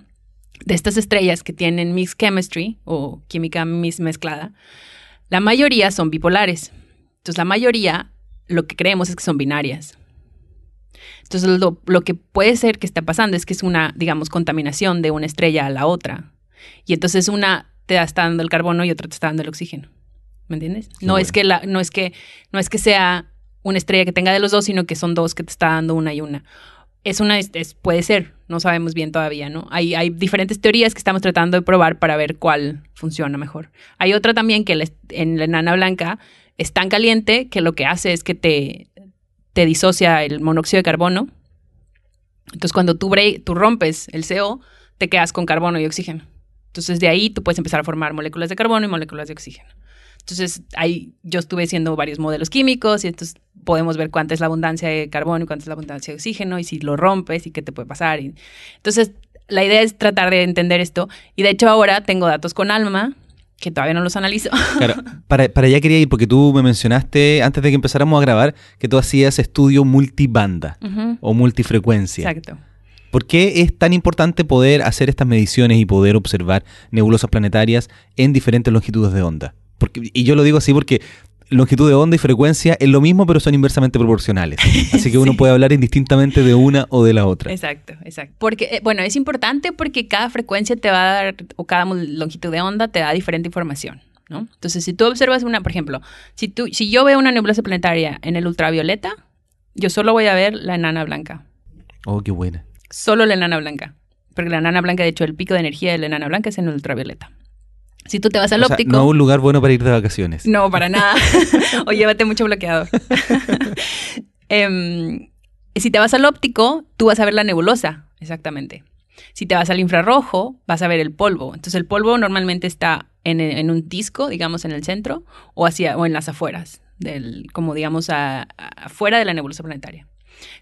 de estas estrellas que tienen mixed chemistry o química mezclada, la mayoría son bipolares. Entonces, la mayoría lo que creemos es que son binarias. Entonces, lo, lo que puede ser que está pasando es que es una, digamos, contaminación de una estrella a la otra. Y entonces una te está dando el carbono y otra te está dando el oxígeno. ¿Me entiendes? No bueno. es que la, no es que, no es que sea una estrella que tenga de los dos, sino que son dos que te está dando una y una. Es una, es- puede ser, no sabemos bien todavía, ¿no? Hay, hay diferentes teorías que estamos tratando de probar para ver cuál funciona mejor. Hay otra también que en la enana blanca es tan caliente que lo que hace es que te, te disocia el monóxido de carbono. Entonces, cuando tú, bre- tú rompes el CO, te quedas con carbono y oxígeno. Entonces, de ahí tú puedes empezar a formar moléculas de carbono y moléculas de oxígeno. Entonces, ahí yo estuve haciendo varios modelos químicos y entonces podemos ver cuánta es la abundancia de carbono y cuánta es la abundancia de oxígeno y si lo rompes y qué te puede pasar. Y- entonces, la idea es tratar de entender esto. Y de hecho, ahora tengo datos con ALMA, que todavía no los analizo. [laughs] Claro, para, para allá quería ir porque tú me mencionaste antes de que empezáramos a grabar que tú hacías estudio multibanda o multifrecuencia. Exacto. ¿Por qué es tan importante poder hacer estas mediciones y poder observar nebulosas planetarias en diferentes longitudes de onda? Porque, y yo lo digo así porque longitud de onda y frecuencia es lo mismo, pero son inversamente proporcionales. [laughs] Así que uno Sí. puede hablar indistintamente de una o de la otra. Exacto, exacto. Porque, eh, bueno, es importante porque cada frecuencia te va a dar, o cada longitud de onda te da diferente información, ¿no? Entonces, si tú observas una, por ejemplo, si, tú, si yo veo una nebulosa planetaria en el ultravioleta, yo solo voy a ver la enana blanca. Oh, qué buena. Solo la enana blanca. Porque la enana blanca, de hecho, el pico de energía de la enana blanca es en el ultravioleta. Si tú te vas al O sea, óptico... no un lugar bueno para ir de vacaciones. No, para [laughs] nada. [laughs] o llévate mucho bloqueador. [laughs] Em, si te vas al óptico, tú vas a ver la nebulosa, exactamente. Si te vas al infrarrojo, vas a ver el polvo. Entonces el polvo normalmente está en, en un disco, digamos, en el centro, o hacia, o en las afueras, del, como digamos, a- a- afuera de la nebulosa planetaria.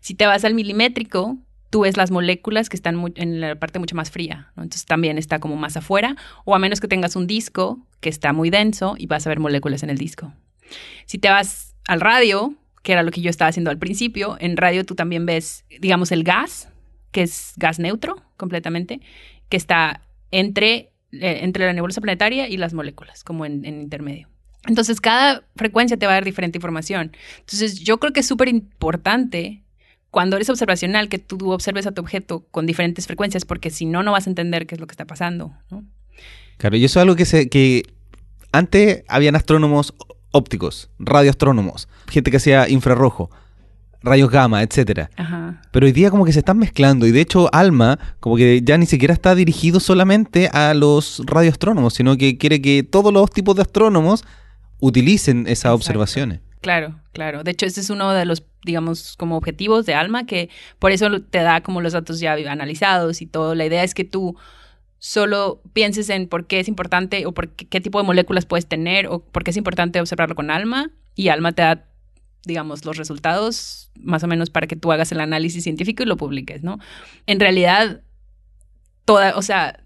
Si te vas al milimétrico, tú ves las moléculas que están en la parte mucho más fría, entonces también está como más afuera, o a menos que tengas un disco que está muy denso y vas a ver moléculas en el disco. Si te vas al radio, que era lo que yo estaba haciendo al principio, en radio tú también ves, digamos, el gas, que es gas neutro completamente, que está entre, eh, entre la nebulosa planetaria y las moléculas, como en, en intermedio. Entonces, cada frecuencia te va a dar diferente información. Entonces, yo creo que es súper importante cuando eres observacional que tú observes a tu objeto con diferentes frecuencias, porque si no, no vas a entender qué es lo que está pasando. Claro, y eso es algo que, se, que antes habían astrónomos ópticos, radioastrónomos, gente que hacía infrarrojo, rayos gamma, etcétera. Pero hoy día como que se están mezclando y de hecho Alma como que ya ni siquiera está dirigido solamente a los radioastrónomos, sino que quiere que todos los tipos de astrónomos utilicen esas observaciones. Claro, claro. De hecho, ese es uno de los, digamos, como objetivos de Alma, que por eso te da como los datos ya analizados y todo. La idea es que tú solo pienses en por qué es importante o por qué, tipo de moléculas puedes tener o por qué es importante observarlo con Alma y Alma te da digamos, los resultados más o menos para que tú hagas el análisis científico y lo publiques, ¿no? En realidad, toda, o sea,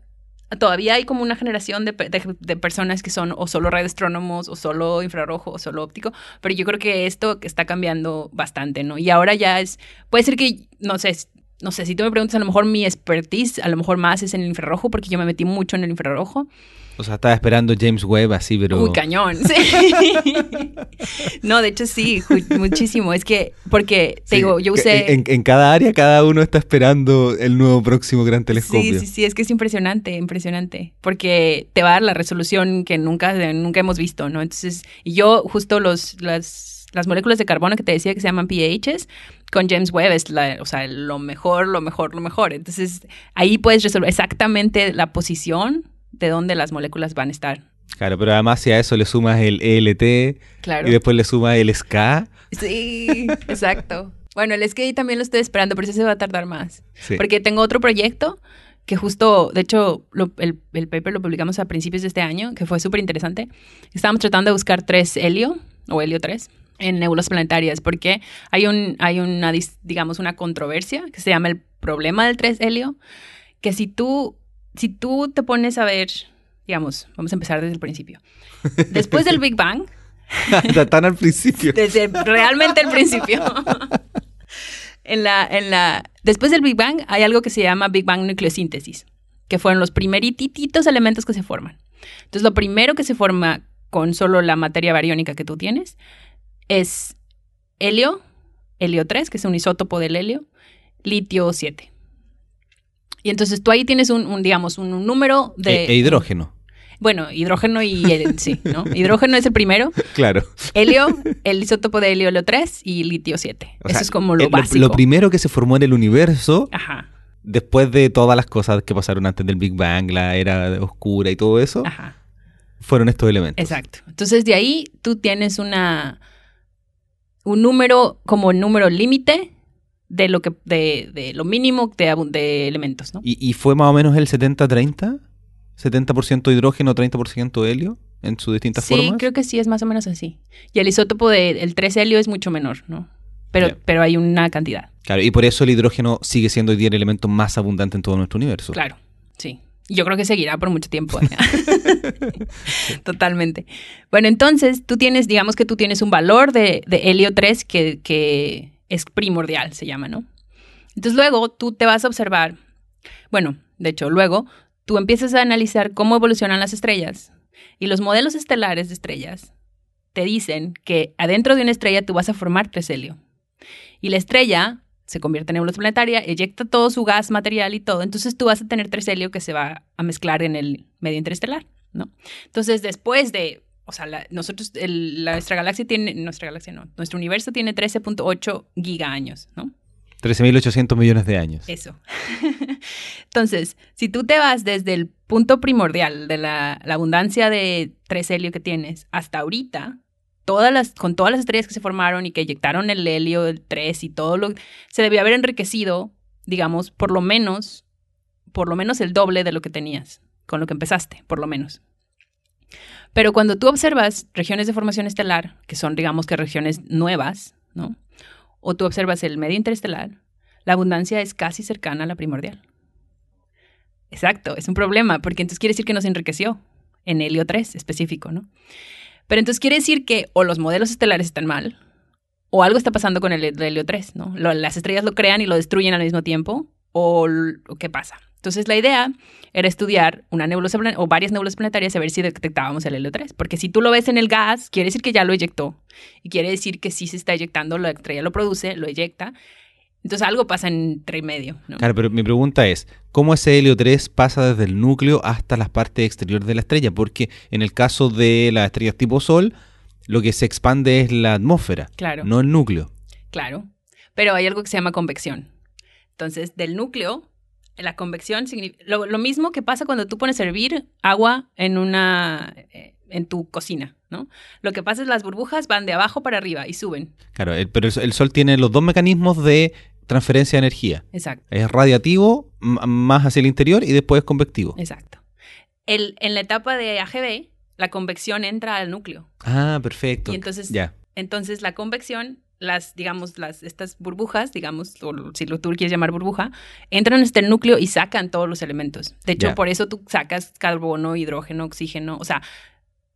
todavía hay como una generación de, personas que son o solo radioastrónomos o solo infrarrojo o solo óptico, pero yo creo que esto está cambiando bastante, ¿no? Y ahora ya es, puede ser que, no sé, no sé, si tú me preguntas, a lo mejor mi expertise, a lo mejor más es en el infrarrojo, porque yo me metí mucho en el infrarrojo. O sea, estaba esperando James Webb así, pero... Uy, cañón, sí. [laughs] no, de hecho sí, muchísimo. Es que, porque, te digo, yo usé... En, cada área, cada uno está esperando el nuevo próximo gran telescopio. Sí, sí, sí, es que es impresionante, impresionante. Porque te va a dar la resolución que nunca, nunca hemos visto, ¿no? Entonces, y yo justo los, las, las moléculas de carbono que te decía que se llaman pHs, con James Webb es la, o sea, lo mejor, lo mejor, lo mejor. Entonces, ahí puedes resolver exactamente la posición de dónde las moléculas van a estar. Claro, pero además si a eso le sumas el ELT y después le sumas el SK. Sí, exacto. Bueno, el SK también lo estoy esperando, pero ese se va a tardar más. Porque tengo otro proyecto que justo, de hecho, el, el, paper lo publicamos a principios de este año, que fue súper interesante. Estábamos tratando de buscar tres helio, o helio 3, en nebulosas planetarias, porque hay, un, hay una, digamos, una controversia que se llama el problema del 3 helio, que si tú si tú te pones a ver, digamos, vamos a empezar desde el principio. Después del Big Bang. [laughs] Tan al principio. Desde realmente el principio. en la, en la, después del Big Bang hay algo que se llama Big Bang nucleosíntesis, que fueron los primerititos elementos que se forman. Entonces, lo primero que se forma con solo la materia bariónica que tú tienes es helio, helio 3, que es un isótopo del helio, litio 7. Y entonces tú ahí tienes un, digamos, un, número de... E, e, hidrógeno. Bueno, hidrógeno y sí, ¿no? [laughs] Hidrógeno es el primero. Claro. Helio, el isótopo de helio, helio 3 y litio 7. Eso es como lo básico. Lo, primero que se formó en el universo. Ajá. Después de todas las cosas que pasaron antes del Big Bang, la era oscura y todo eso. Ajá. Fueron estos elementos. Exacto. Entonces de ahí tú tienes una un número como número límite de lo que de, de lo mínimo de, de elementos, ¿no? ¿Y, ¿Y, fue más o menos el 70-30? ¿70% hidrógeno, 30% helio? En sus distintas formas. Sí, creo que sí, es más o menos así. Y el isótopo del 3 helio es mucho menor, ¿no? Pero, pero hay una cantidad. Claro, y por eso el hidrógeno sigue siendo hoy día el elemento más abundante en todo nuestro universo. Claro, sí. Yo creo que seguirá por mucho tiempo. [laughs] Totalmente. Bueno, entonces tú tienes, digamos que tú tienes un valor de, de helio 3 que, que es primordial, se llama, ¿no? Entonces luego tú te vas a observar, bueno, de hecho, luego tú empiezas a analizar cómo evolucionan las estrellas y los modelos estelares de estrellas te dicen que adentro de una estrella tú vas a formar tres helio. Y la estrella se convierte en nebulosa planetaria, eyecta todo su gas material y todo, entonces tú vas a tener tres helio que se va a mezclar en el medio interestelar, ¿no? Entonces, después de o sea, nosotros, nuestra galaxia tiene, nuestra galaxia no, nuestro universo tiene 13.8 gigaños, ¿no? 13.800 millones de años. Eso. [laughs] Entonces, si tú te vas desde el punto primordial de la, abundancia de tres helio que tienes hasta ahorita, todas las, con todas las estrellas que se formaron y que eyectaron el helio del 3 y todo lo se debió haber enriquecido, digamos, por lo menos, por lo menos el doble de lo que tenías, con lo que empezaste, por lo menos. Pero cuando tú observas regiones de formación estelar, que son, digamos que regiones nuevas, ¿no? o tú observas el medio interestelar, la abundancia es casi cercana a la primordial. Exacto, es un problema, porque entonces quiere decir que nos enriqueció en helio 3 específico, ¿no? Pero entonces quiere decir que o los modelos estelares están mal, o algo está pasando con el helio 3, ¿no? las estrellas lo crean y lo destruyen al mismo tiempo, o, qué pasa. Entonces la idea era estudiar una nebulosa o varias nebulosas planetarias a ver si detectábamos el helio 3, porque si tú lo ves en el gas, quiere decir que ya lo eyectó y quiere decir que sí se está eyectando, la estrella lo produce, lo eyecta. Entonces algo pasa entre medio. ¿no? Claro, pero mi pregunta es, ¿cómo ese helio 3 pasa desde el núcleo hasta las partes exteriores de la estrella? Porque en el caso de las estrellas tipo Sol, lo que se expande es la atmósfera, claro. no el núcleo. Claro, pero hay algo que se llama convección. Entonces, del núcleo, la convección significa lo, lo mismo que pasa cuando tú pones a hervir agua en una eh, en tu cocina, ¿no? Lo que pasa es las burbujas van de abajo para arriba y suben. Claro, pero el, Sol tiene los dos mecanismos de transferencia de energía. Exacto. Es radiativo más hacia el interior y después es convectivo. Exacto. El, en la etapa de AGB, la convección entra al núcleo. Ah, perfecto. Y entonces, ya. entonces la convección, las, digamos, las, estas burbujas, digamos, o si lo tú quieres llamar burbuja, entran en este núcleo y sacan todos los elementos. De hecho, por eso tú sacas carbono, hidrógeno, oxígeno. O sea,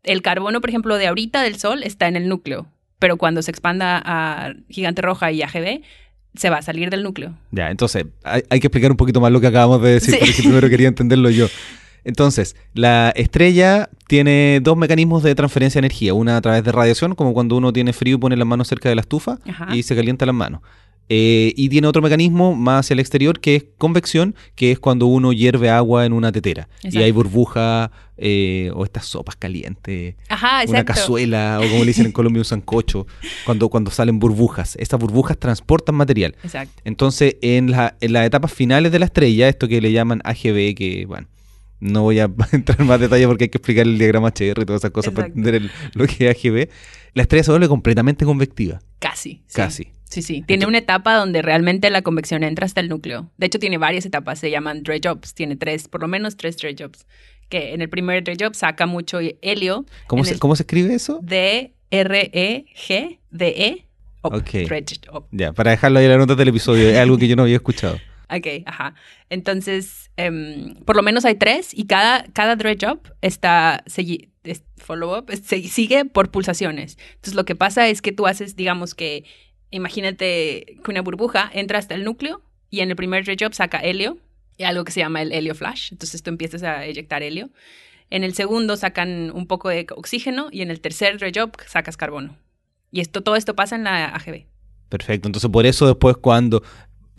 el carbono, por ejemplo, de ahorita del Sol está en el núcleo, pero cuando se expanda a gigante roja y AGB, se va a salir del núcleo. Ya, entonces hay, que explicar un poquito más lo que acabamos de decir, porque primero quería entenderlo yo. Entonces, la estrella tiene dos mecanismos de transferencia de energía. Una a través de radiación, como cuando uno tiene frío y pone las manos cerca de la estufa y se calienta las manos. Eh, y tiene otro mecanismo más hacia el exterior que es convección, que es cuando uno hierve agua en una tetera. Y hay burbuja eh, o estas sopas calientes, una cazuela o como le dicen en Colombia un sancocho, cuando, cuando salen burbujas. Estas burbujas transportan material. Entonces, en, la, en las etapas finales de la estrella, esto que le llaman AGB, que bueno, no voy a [laughs] entrar en más detalle porque hay que explicar el diagrama HR y todas esas cosas para entender lo que es AGB. La estrella se vuelve completamente convectiva. Casi. Casi. Sí, sí. Tiene una etapa donde realmente la convección entra hasta el núcleo. De hecho, tiene varias etapas. Se llaman dry jobs. Tiene tres, por lo menos tres dry jobs. Que en el primer dry job saca mucho helio. ¿Cómo, se, ¿cómo se escribe eso? D-R-E-G-D-E. Ok. Ya, para dejarlo ahí en la nota del episodio. Es algo que yo no había escuchado. [laughs] Ok, ajá. Entonces, em, por lo menos hay tres y cada, cada dredge up está, follow-up, sigue por pulsaciones. Entonces, lo que pasa es que tú haces, digamos que, imagínate que una burbuja entra hasta el núcleo y en el primer up saca helio, y algo que se llama el helio flash. Entonces, tú empiezas a eyectar helio. En el segundo sacan un poco de oxígeno y en el tercer up sacas carbono. Y esto, todo esto pasa en la AGB. Perfecto, entonces por eso después cuando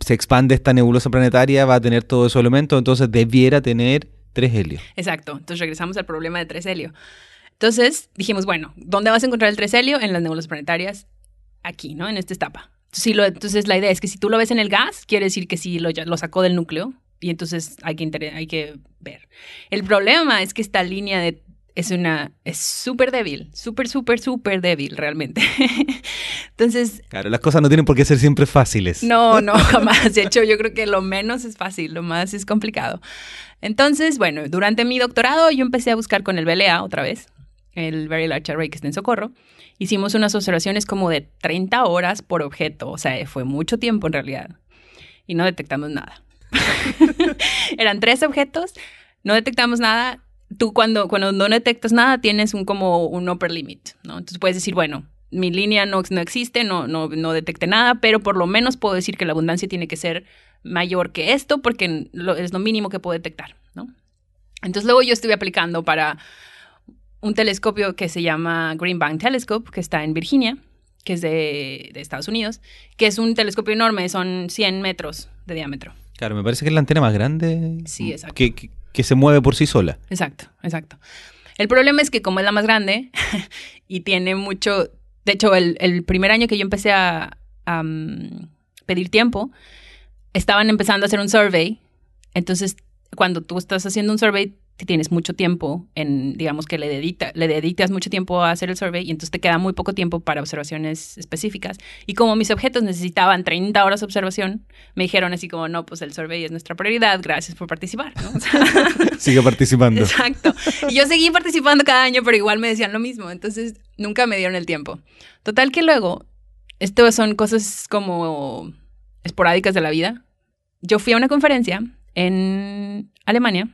se expande esta nebulosa planetaria, va a tener todos esos elementos, entonces debiera tener tres helios. Exacto, entonces regresamos al problema de tres helio. Entonces dijimos, bueno, ¿dónde vas a encontrar el tres helio? En las nebulosas planetarias, aquí, ¿no? En esta etapa. Entonces, entonces la idea es que si tú lo ves en el gas, quiere decir que sí lo, lo sacó del núcleo y entonces hay que, hay que ver. El problema es que esta línea de es una, es súper débil, súper, súper, súper débil realmente. [laughs] Entonces... Claro, las cosas no tienen por qué ser siempre fáciles. No, [laughs] no, jamás. De hecho, yo creo que lo menos es fácil, lo más es complicado. Entonces, bueno, durante mi doctorado yo empecé a buscar con el BLA otra vez, el Very Large Array que está en Socorro. Hicimos unas observaciones como de 30 horas por objeto, o sea, fue mucho tiempo en realidad. Y no detectamos nada. [laughs] Eran tres objetos, no detectamos nada tú cuando, cuando no detectas nada tienes un como un upper limit, ¿no? Entonces puedes decir, bueno, mi línea no, no existe, no, no, no detecte nada, pero por lo menos puedo decir que la abundancia tiene que ser mayor que esto porque es lo mínimo que puedo detectar, ¿no? Entonces luego yo estuve aplicando para un telescopio que se llama Green Bank Telescope, que está en Virginia, que es de, de Estados Unidos, que es un telescopio enorme, son 100 metros de diámetro. Claro, me parece que es la antena más grande. Sí, exacto. Que, que se mueve por sí sola. Exacto, exacto. El problema es que como es la más grande [laughs] y tiene mucho, de hecho el, primer año que yo empecé a, mm, pedir tiempo, estaban empezando a hacer un survey, entonces cuando tú estás haciendo un survey tienes mucho tiempo en, digamos que le, dedita, le deditas mucho tiempo a hacer el survey y entonces te queda muy poco tiempo para observaciones específicas. Y como mis objetos necesitaban 30 horas de observación, me dijeron así como, no, pues el survey es nuestra prioridad, gracias por participar. [laughs] [laughs] Sigue participando. Exacto. Y yo seguí participando cada año, pero igual me decían lo mismo, entonces nunca me dieron el tiempo. Total que luego esto son cosas como esporádicas de la vida. Yo fui a una conferencia en Alemania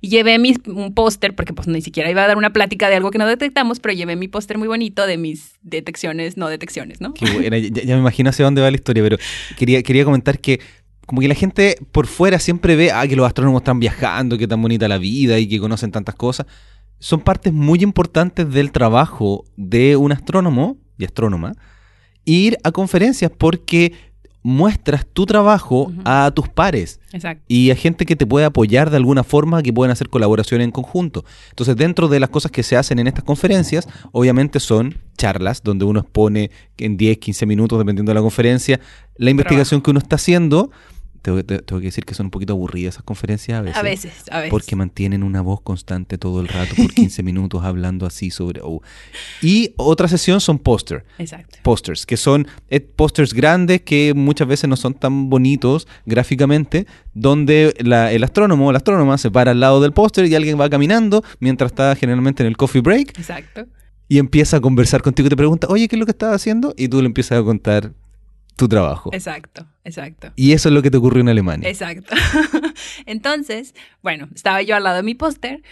y llevé mi, un póster, porque pues ni siquiera iba a dar una plática de algo que no detectamos, pero llevé mi póster muy bonito de mis detecciones, no detecciones, ¿no? Qué buena, ya, ya me imagino hacia dónde va la historia, pero quería, quería comentar que como que la gente por fuera siempre ve ah, que los astrónomos están viajando, que tan bonita la vida y que conocen tantas cosas. Son partes muy importantes del trabajo de un astrónomo y astrónoma ir a conferencias porque muestras tu trabajo a tus pares Exacto. y a gente que te puede apoyar de alguna forma, que pueden hacer colaboración en conjunto. Entonces, dentro de las cosas que se hacen en estas conferencias, obviamente son charlas donde uno expone en 10, 15 minutos, dependiendo de la conferencia, la investigación que uno está haciendo. Tengo, te- tengo que decir que son un poquito aburridas esas conferencias a veces. A veces, a veces. Porque mantienen una voz constante todo el rato por 15 [laughs] minutos hablando así sobre... oh. Y otra sesión son póster Exacto. posters, que son eh, posters grandes que muchas veces no son tan bonitos gráficamente, donde la- el astrónomo o la astrónoma se para al lado del póster y alguien va caminando mientras está generalmente en el coffee break Exacto. y empieza a conversar contigo y te pregunta, oye, ¿qué es lo que estás haciendo? Y tú le empiezas a contar tu trabajo. Exacto. Exacto. Y eso es lo que te ocurrió en Alemania. Exacto. [laughs] Entonces, bueno, estaba yo al lado de mi póster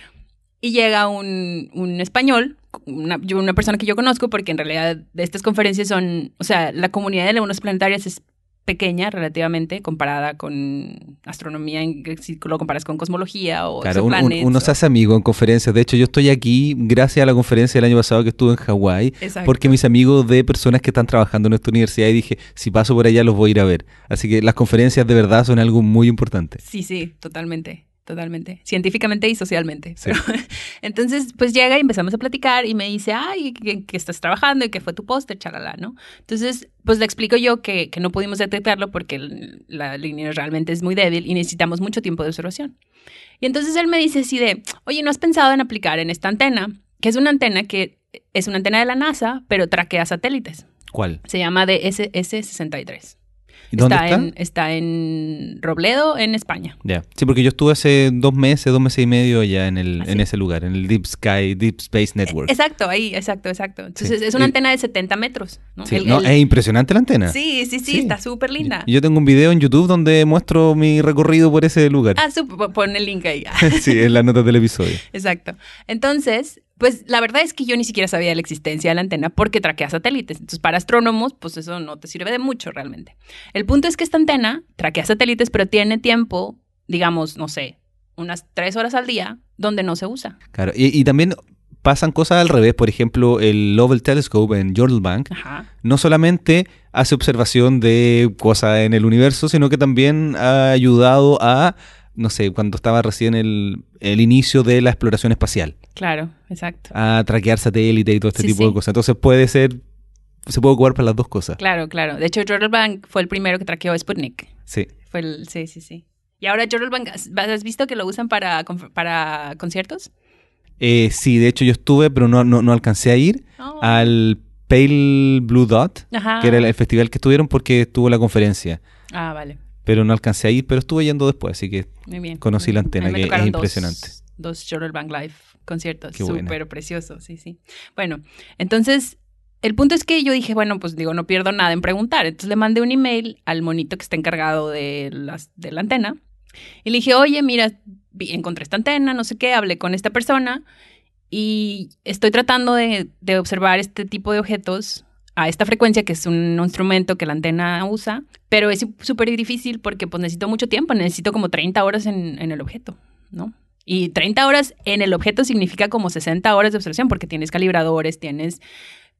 y llega un, un español, una, una persona que yo conozco, porque en realidad de estas conferencias son, o sea, la comunidad de lagunas planetarias es pequeña relativamente comparada con astronomía, si lo comparas con cosmología o Claro, un- un- exoplanes uno se hace amigo en conferencias. De hecho, yo estoy aquí gracias a la conferencia del año pasado que estuve en Hawái, porque mis amigos de personas que están trabajando en esta universidad y dije, si paso por allá los voy a ir a ver. Así que las conferencias de verdad son algo muy importante. Sí, sí, totalmente, totalmente. Científicamente y socialmente. Sí. Pero, [laughs] entonces, pues llega y empezamos a platicar y me dice, ay, que, que estás trabajando y que fue tu póster, chalala, ¿no? Entonces, pues le explico yo que, que no pudimos detectarlo porque la línea realmente es muy débil y necesitamos mucho tiempo de observación. Y entonces él me dice así de, oye, ¿no has pensado en aplicar en esta antena? Que es una antena que es una antena de la NASA, pero traquea satélites. ¿Cuál? Se llama DSS-63. ¿Y dónde está? En, está en Robledo, en España. Ya. Sí, porque yo estuve hace dos meses, dos meses y medio allá en, el, ese lugar, en el Deep Sky, Deep Space Network. Exacto, ahí, exacto, exacto. Entonces Sí. es una Y- antena de 70 metros. ¿no? Sí, El- no, el- es impresionante la antena. sí, sí, sí, Sí. está súper linda. Y Yo tengo un video en YouTube donde muestro mi recorrido por ese lugar. Ah, súper, pon el link ahí. [laughs] sí, en las notas del episodio. Exacto. Entonces, pues la verdad es que yo ni siquiera sabía de la existencia de la antena porque traquea satélites. Entonces, para astrónomos, pues eso no te sirve de mucho realmente. El punto es que esta antena traquea satélites, pero tiene tiempo, digamos, no sé, unas tres horas al día donde no se usa. Claro. Y, y también pasan cosas al revés. Por ejemplo, el Lovell Telescope en Bank Ajá. no solamente hace observación de cosas en el universo, sino que también ha ayudado a, no sé, cuando estaba recién el, el inicio de la exploración espacial, Claro, exacto. a traquear satélites y todo este Sí, tipo sí. de cosas. Entonces puede ser, se puede ocupar para las dos cosas. Claro, claro. De hecho, Jordan Bank fue el primero que traqueó Sputnik. Sí. Fue el, sí, sí, sí. Y ahora Jordan Bank, ¿has visto que lo usan para, para conciertos? Eh, sí, de hecho yo estuve, pero no, no, no alcancé a ir Oh. al Pale Blue Dot, Ajá. que era el, el festival que estuvieron porque estuvo la conferencia. Ah, vale. Pero no alcancé a ir, pero estuve yendo después, así que Muy bien. Conocí la antena, que es dos- impresionante. Dos Jordan Bank Live conciertos. Súper precioso, sí, sí. Bueno, entonces, el punto es que yo dije, bueno, pues digo, no pierdo nada en preguntar. Entonces le mandé un email al monito que está encargado de, las, de la antena. Y le dije, oye, mira, encontré esta antena, no sé qué, hablé con esta persona y estoy tratando de, de observar este tipo de objetos a esta frecuencia, que es un instrumento que la antena usa, pero es súper difícil porque pues necesito mucho tiempo, necesito como 30 horas en, en el objeto, ¿no? Y 30 horas en el objeto significa como 60 horas de observación porque tienes calibradores, tienes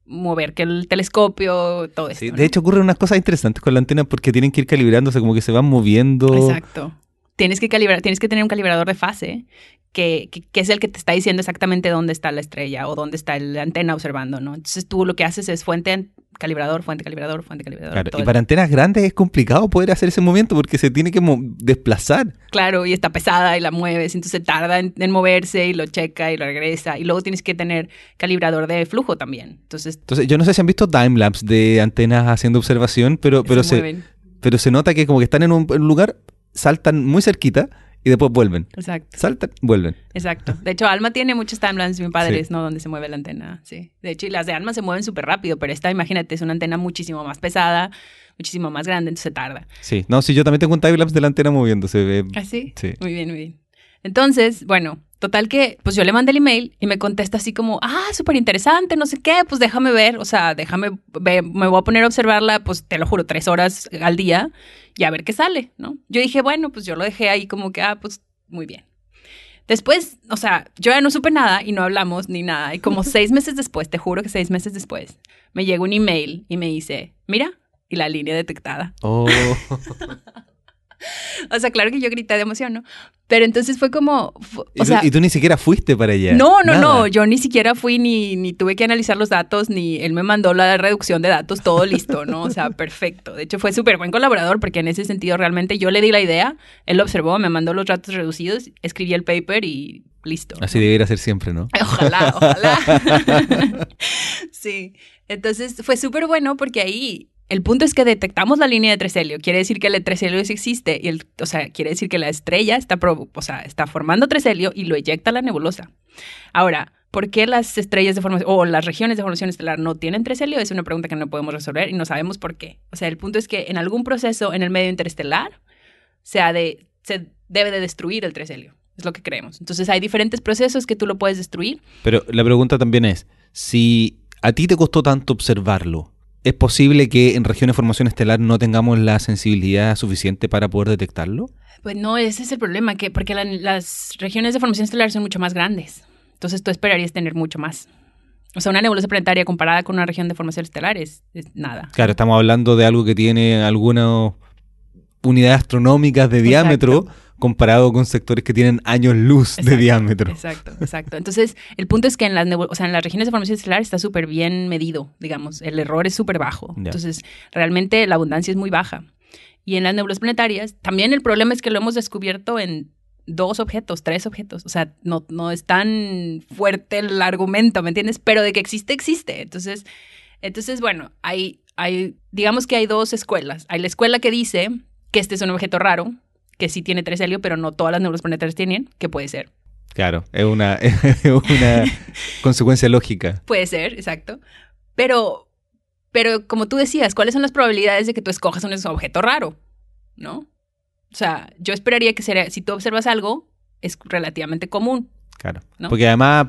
mover que el telescopio, todo. Sí, ¿no? de hecho ocurren unas cosas interesantes con la antena porque tienen que ir calibrándose, como que se van moviendo. Exacto. Tienes que calibrar, tienes que tener un calibrador de fase que, que, que es el que te está diciendo exactamente dónde está la estrella o dónde está la antena observando, ¿no? Entonces tú lo que haces es fuente, calibrador, fuente, calibrador, fuente, calibrador. Claro, todo y el- para antenas grandes es complicado poder hacer ese movimiento porque se tiene que desplazar. Claro, y está pesada y la mueves, entonces tarda en, en moverse y lo checa y lo regresa. Y luego tienes que tener calibrador de flujo también. Entonces, Entonces, yo no sé si han visto timelapse de antenas haciendo observación, pero, pero, se pero se nota que como que están en un, en un lugar, saltan muy cerquita y después vuelven. Exacto. Saltan, vuelven. Exacto. De hecho, Alma tiene muchos timelines bien padres, ¿no? Donde se mueve la antena, sí. De hecho, y las de Alma se mueven súper rápido, pero esta, imagínate, es una antena muchísimo más pesada, muchísimo más grande, entonces se tarda. Sí. No, sí, yo también tengo un timelapse de la antena moviéndose. ¿Ah, sí? Sí. Muy bien, muy bien. Entonces, bueno, total que, pues yo le mandé el email y me contesta así como, ah, súper interesante, no sé qué, pues déjame ver, o sea, déjame ver, me voy a poner a observarla, pues te lo juro, tres horas al día y a ver qué sale, ¿no? Yo dije, bueno, pues yo lo dejé ahí como que, ah, pues muy bien. Después, o sea, yo ya no supe nada y no hablamos ni nada. Y como [laughs] seis meses después, te juro que seis meses después, me llega un email y me dice, mira, y la línea detectada. Oh. [laughs] [laughs] O sea, claro que yo grité de emoción, ¿no? Pero entonces fue como, fu- y, o tú, sea, y tú ni siquiera fuiste para allá. no, no, Nada. no, yo ni siquiera fui ni, ni tuve que analizar los datos, ni él me mandó la reducción de datos, todo listo, ¿no? O sea, perfecto. De hecho, fue súper buen colaborador porque en ese sentido realmente yo le di la idea, él lo observó, me mandó los datos reducidos, escribí el paper y listo. Así debería ser siempre, ¿no? [laughs] Ojalá, ojalá. [laughs] sí. Entonces fue súper bueno porque ahí el punto es que detectamos la línea de tres helio. Quiere decir que el tres helio sí existe. Y o sea, quiere decir que la estrella está, formando tres helio y lo eyecta a la nebulosa. Ahora, ¿por qué las estrellas de formación o las regiones de formación estelar no tienen tres helio? Es una pregunta que no podemos resolver y no sabemos por qué. O sea, el punto es que en algún proceso en el medio interestelar se, debe de destruir el tres helio. Es lo que creemos. Entonces hay diferentes procesos que tú lo puedes destruir Pero la pregunta también es, si a ti te costó tanto observarlo, ¿es posible que en regiones de formación estelar no tengamos la sensibilidad suficiente para poder detectarlo? Pues no, ese es el problema, que porque la- las regiones de formación estelar son mucho más grandes. Entonces tú esperarías tener mucho más. O sea, una nebulosa planetaria comparada con una región de formación estelar es, es nada. Claro, estamos hablando de algo que tiene algunas unidades astronómicas de diámetro comparado con sectores que tienen años luz de diámetro. Exacto, exacto. Entonces, el punto es que en las, o sea, en las regiones de formación estelar está súper bien medido, digamos. El error es súper bajo. Entonces, realmente la abundancia es muy baja. Y en las nebulosas planetarias, también el problema es que lo hemos descubierto en dos objetos, tres objetos. O sea, no, no es tan fuerte el argumento, ¿me entiendes? Pero de que existe, existe. Entonces, entonces bueno, hay, hay, digamos que hay dos escuelas. Hay la escuela que dice que este es un objeto raro, que sí tiene tres helio, pero no todas las nebulosas planetarias tienen, que puede ser. Claro, es una, [laughs] es una [laughs] consecuencia lógica. Puede ser, exacto. Pero, pero como tú decías, ¿cuáles son las probabilidades de que tú escojas un objeto raro? ¿No? O sea, yo esperaría que sería, si tú observas algo, es relativamente común. Claro. ¿No? Porque además,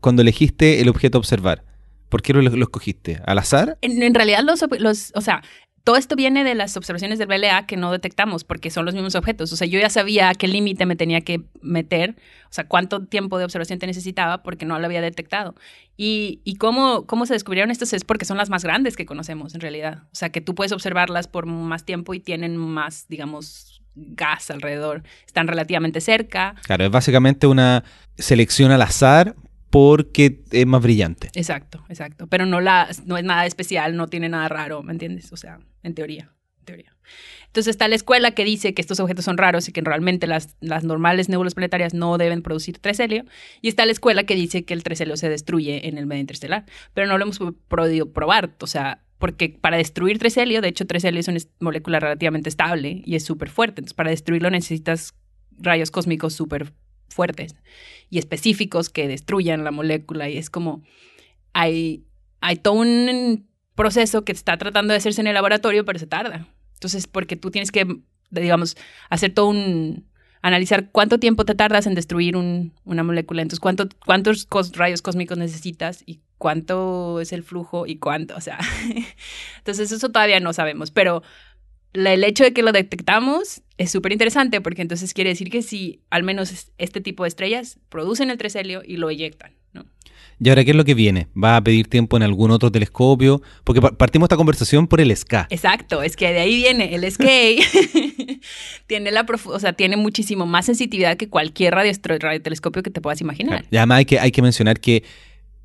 cuando elegiste el objeto a observar, ¿por qué lo, lo escogiste? ¿Al azar? En, en realidad, los, los, o sea, todo esto viene de las observaciones del BLA que no detectamos porque son los mismos objetos. O sea, yo ya sabía qué límite me tenía que meter, o sea, cuánto tiempo de observación te necesitaba porque no lo había detectado. Y, y cómo, cómo se descubrieron estas es porque son las más grandes que conocemos en realidad. O sea, que tú puedes observarlas por más tiempo y tienen más, digamos, gas alrededor. Están relativamente cerca. Claro, es básicamente una selección al azar porque es más brillante. Exacto, exacto. Pero no, la, es nada especial, no tiene nada raro, ¿me entiendes? O sea, en teoría. En teoría. Entonces está la escuela que dice que estos objetos son raros y que realmente las, normales nebulosas planetarias no deben producir tres helio. Y está la escuela que dice que el tres helio se destruye en el medio interestelar. Pero no lo hemos podido probar. O sea, porque para destruir tres helio, de hecho, tres helio es una molécula relativamente estable y es súper fuerte. Entonces, para destruirlo necesitas rayos cósmicos súper fuertes y específicos que destruyan la molécula. Y es como, hay, hay todo un proceso que está tratando de hacerse en el laboratorio, pero se tarda. Entonces, porque tú tienes que, digamos, hacer todo un... analizar cuánto tiempo te tardas en destruir un- una molécula. Entonces, cuánto, cuántos rayos cósmicos necesitas y cuánto es el flujo y cuánto, o sea. [laughs] Entonces, eso todavía no sabemos, pero la- el hecho de que lo detectamos es súper interesante porque entonces quiere decir que si al menos es- este tipo de estrellas producen el tres helio y lo eyectan, ¿no? ¿Y ahora qué es lo que viene? ¿Va a pedir tiempo en algún otro telescopio? Porque pa- partimos esta conversación por el SK. Exacto, es que de ahí viene el SKA. [laughs] tiene la profu- o sea, tiene muchísimo más sensitividad que cualquier radiotelescopio que te puedas imaginar. Y además hay que, hay que mencionar que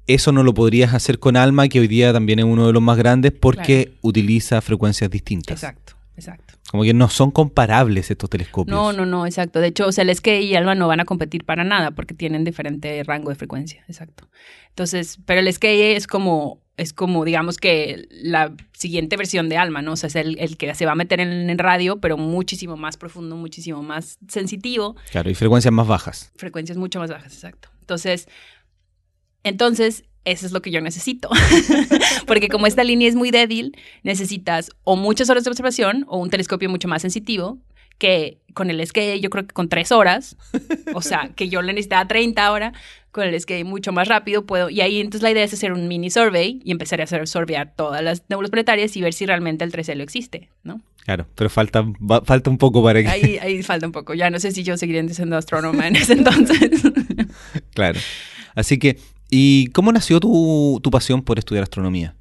eso no lo podrías hacer con ALMA, que hoy día también es uno de los más grandes, porque Claro. utiliza frecuencias distintas. Exacto, exacto. Como que no son comparables estos telescopios. No, no, no, exacto. De hecho, o sea, el SKA y ALMA no van a competir para nada porque tienen diferente rango de frecuencia, exacto. Entonces, pero el SKA es como es como, digamos que la siguiente versión de Alma, ¿no? O sea, es el, el que se va a meter en el radio, pero muchísimo más profundo, muchísimo más sensitivo. Claro, y frecuencias más bajas. Frecuencias mucho más bajas, exacto. Entonces, entonces, eso es lo que yo necesito. [laughs] Porque como esta línea es muy débil, necesitas o muchas horas de observación o un telescopio mucho más sensitivo que con el SK yo creo que con tres horas, o sea, que yo le necesitaba 30 ahora, con el SK mucho más rápido puedo, y ahí entonces la idea es hacer un mini survey y empezar a hacer surveyar todas las nebulas planetarias y ver si realmente el 3L existe, ¿no? Claro, pero falta, falta un poco para que... Ahí, ahí falta un poco, ya no sé si yo seguiré siendo astrónoma en ese entonces. [laughs] claro, así que, ¿y cómo nació tu, tu pasión por estudiar astronomía?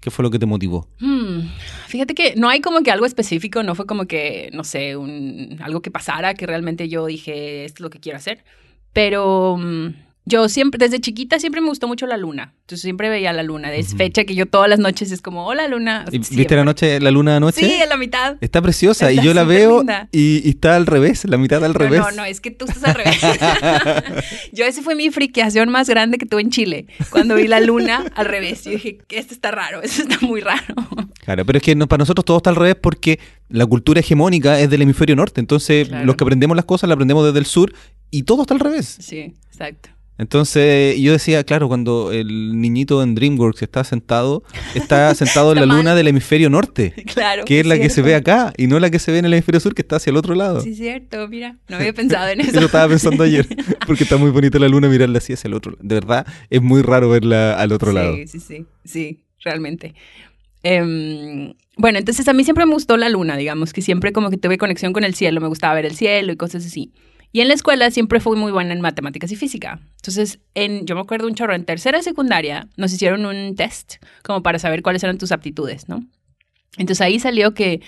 ¿Qué fue lo que te motivó? Hmm, fíjate que no hay como que algo específico, no fue como que, no sé, un, algo que pasara, que realmente yo dije, esto es lo que quiero hacer. Pero mm, yo siempre, desde chiquita, siempre me gustó mucho la luna. Entonces siempre veía la luna. Es fecha que yo todas las noches es como, hola luna. ¿Viste la noche, la luna anoche? Sí, en la mitad. Está preciosa y yo la veo y, está al revés, la mitad al revés. No, no, es que tú estás al revés. [laughs] [laughs] yo ese fue mi friqueación más grande que tuve en Chile. Cuando vi la luna al revés. Yo dije, esto está raro, esto está muy raro. Claro, pero es que para nosotros todo está al revés porque la cultura hegemónica es del hemisferio norte. Entonces, los que aprendemos las cosas las aprendemos desde el sur y todo está al revés. Sí, exacto. Entonces yo decía, claro, cuando el niñito en DreamWorks está sentado, está [laughs] sentado en la luna del hemisferio norte, [laughs] claro, que es la que se ve acá y no la que se ve en el hemisferio sur que está hacia el otro lado. Sí, cierto, mira, no había pensado en [laughs] eso. eso estaba pensando ayer, porque está muy bonita la luna mirarla así hacia el otro lado. De verdad, es muy raro verla al otro lado. Sí, sí, sí, sí, realmente. Em, bueno, entonces a mí siempre me gustó la luna, digamos, que siempre como que tuve conexión con el cielo, me gustaba ver el cielo y cosas así. Y en la escuela siempre fui muy buena en matemáticas y física. Entonces, en, yo me acuerdo un chorro, en tercera secundaria nos hicieron un test como para saber cuáles eran tus aptitudes, ¿no? Entonces ahí salió que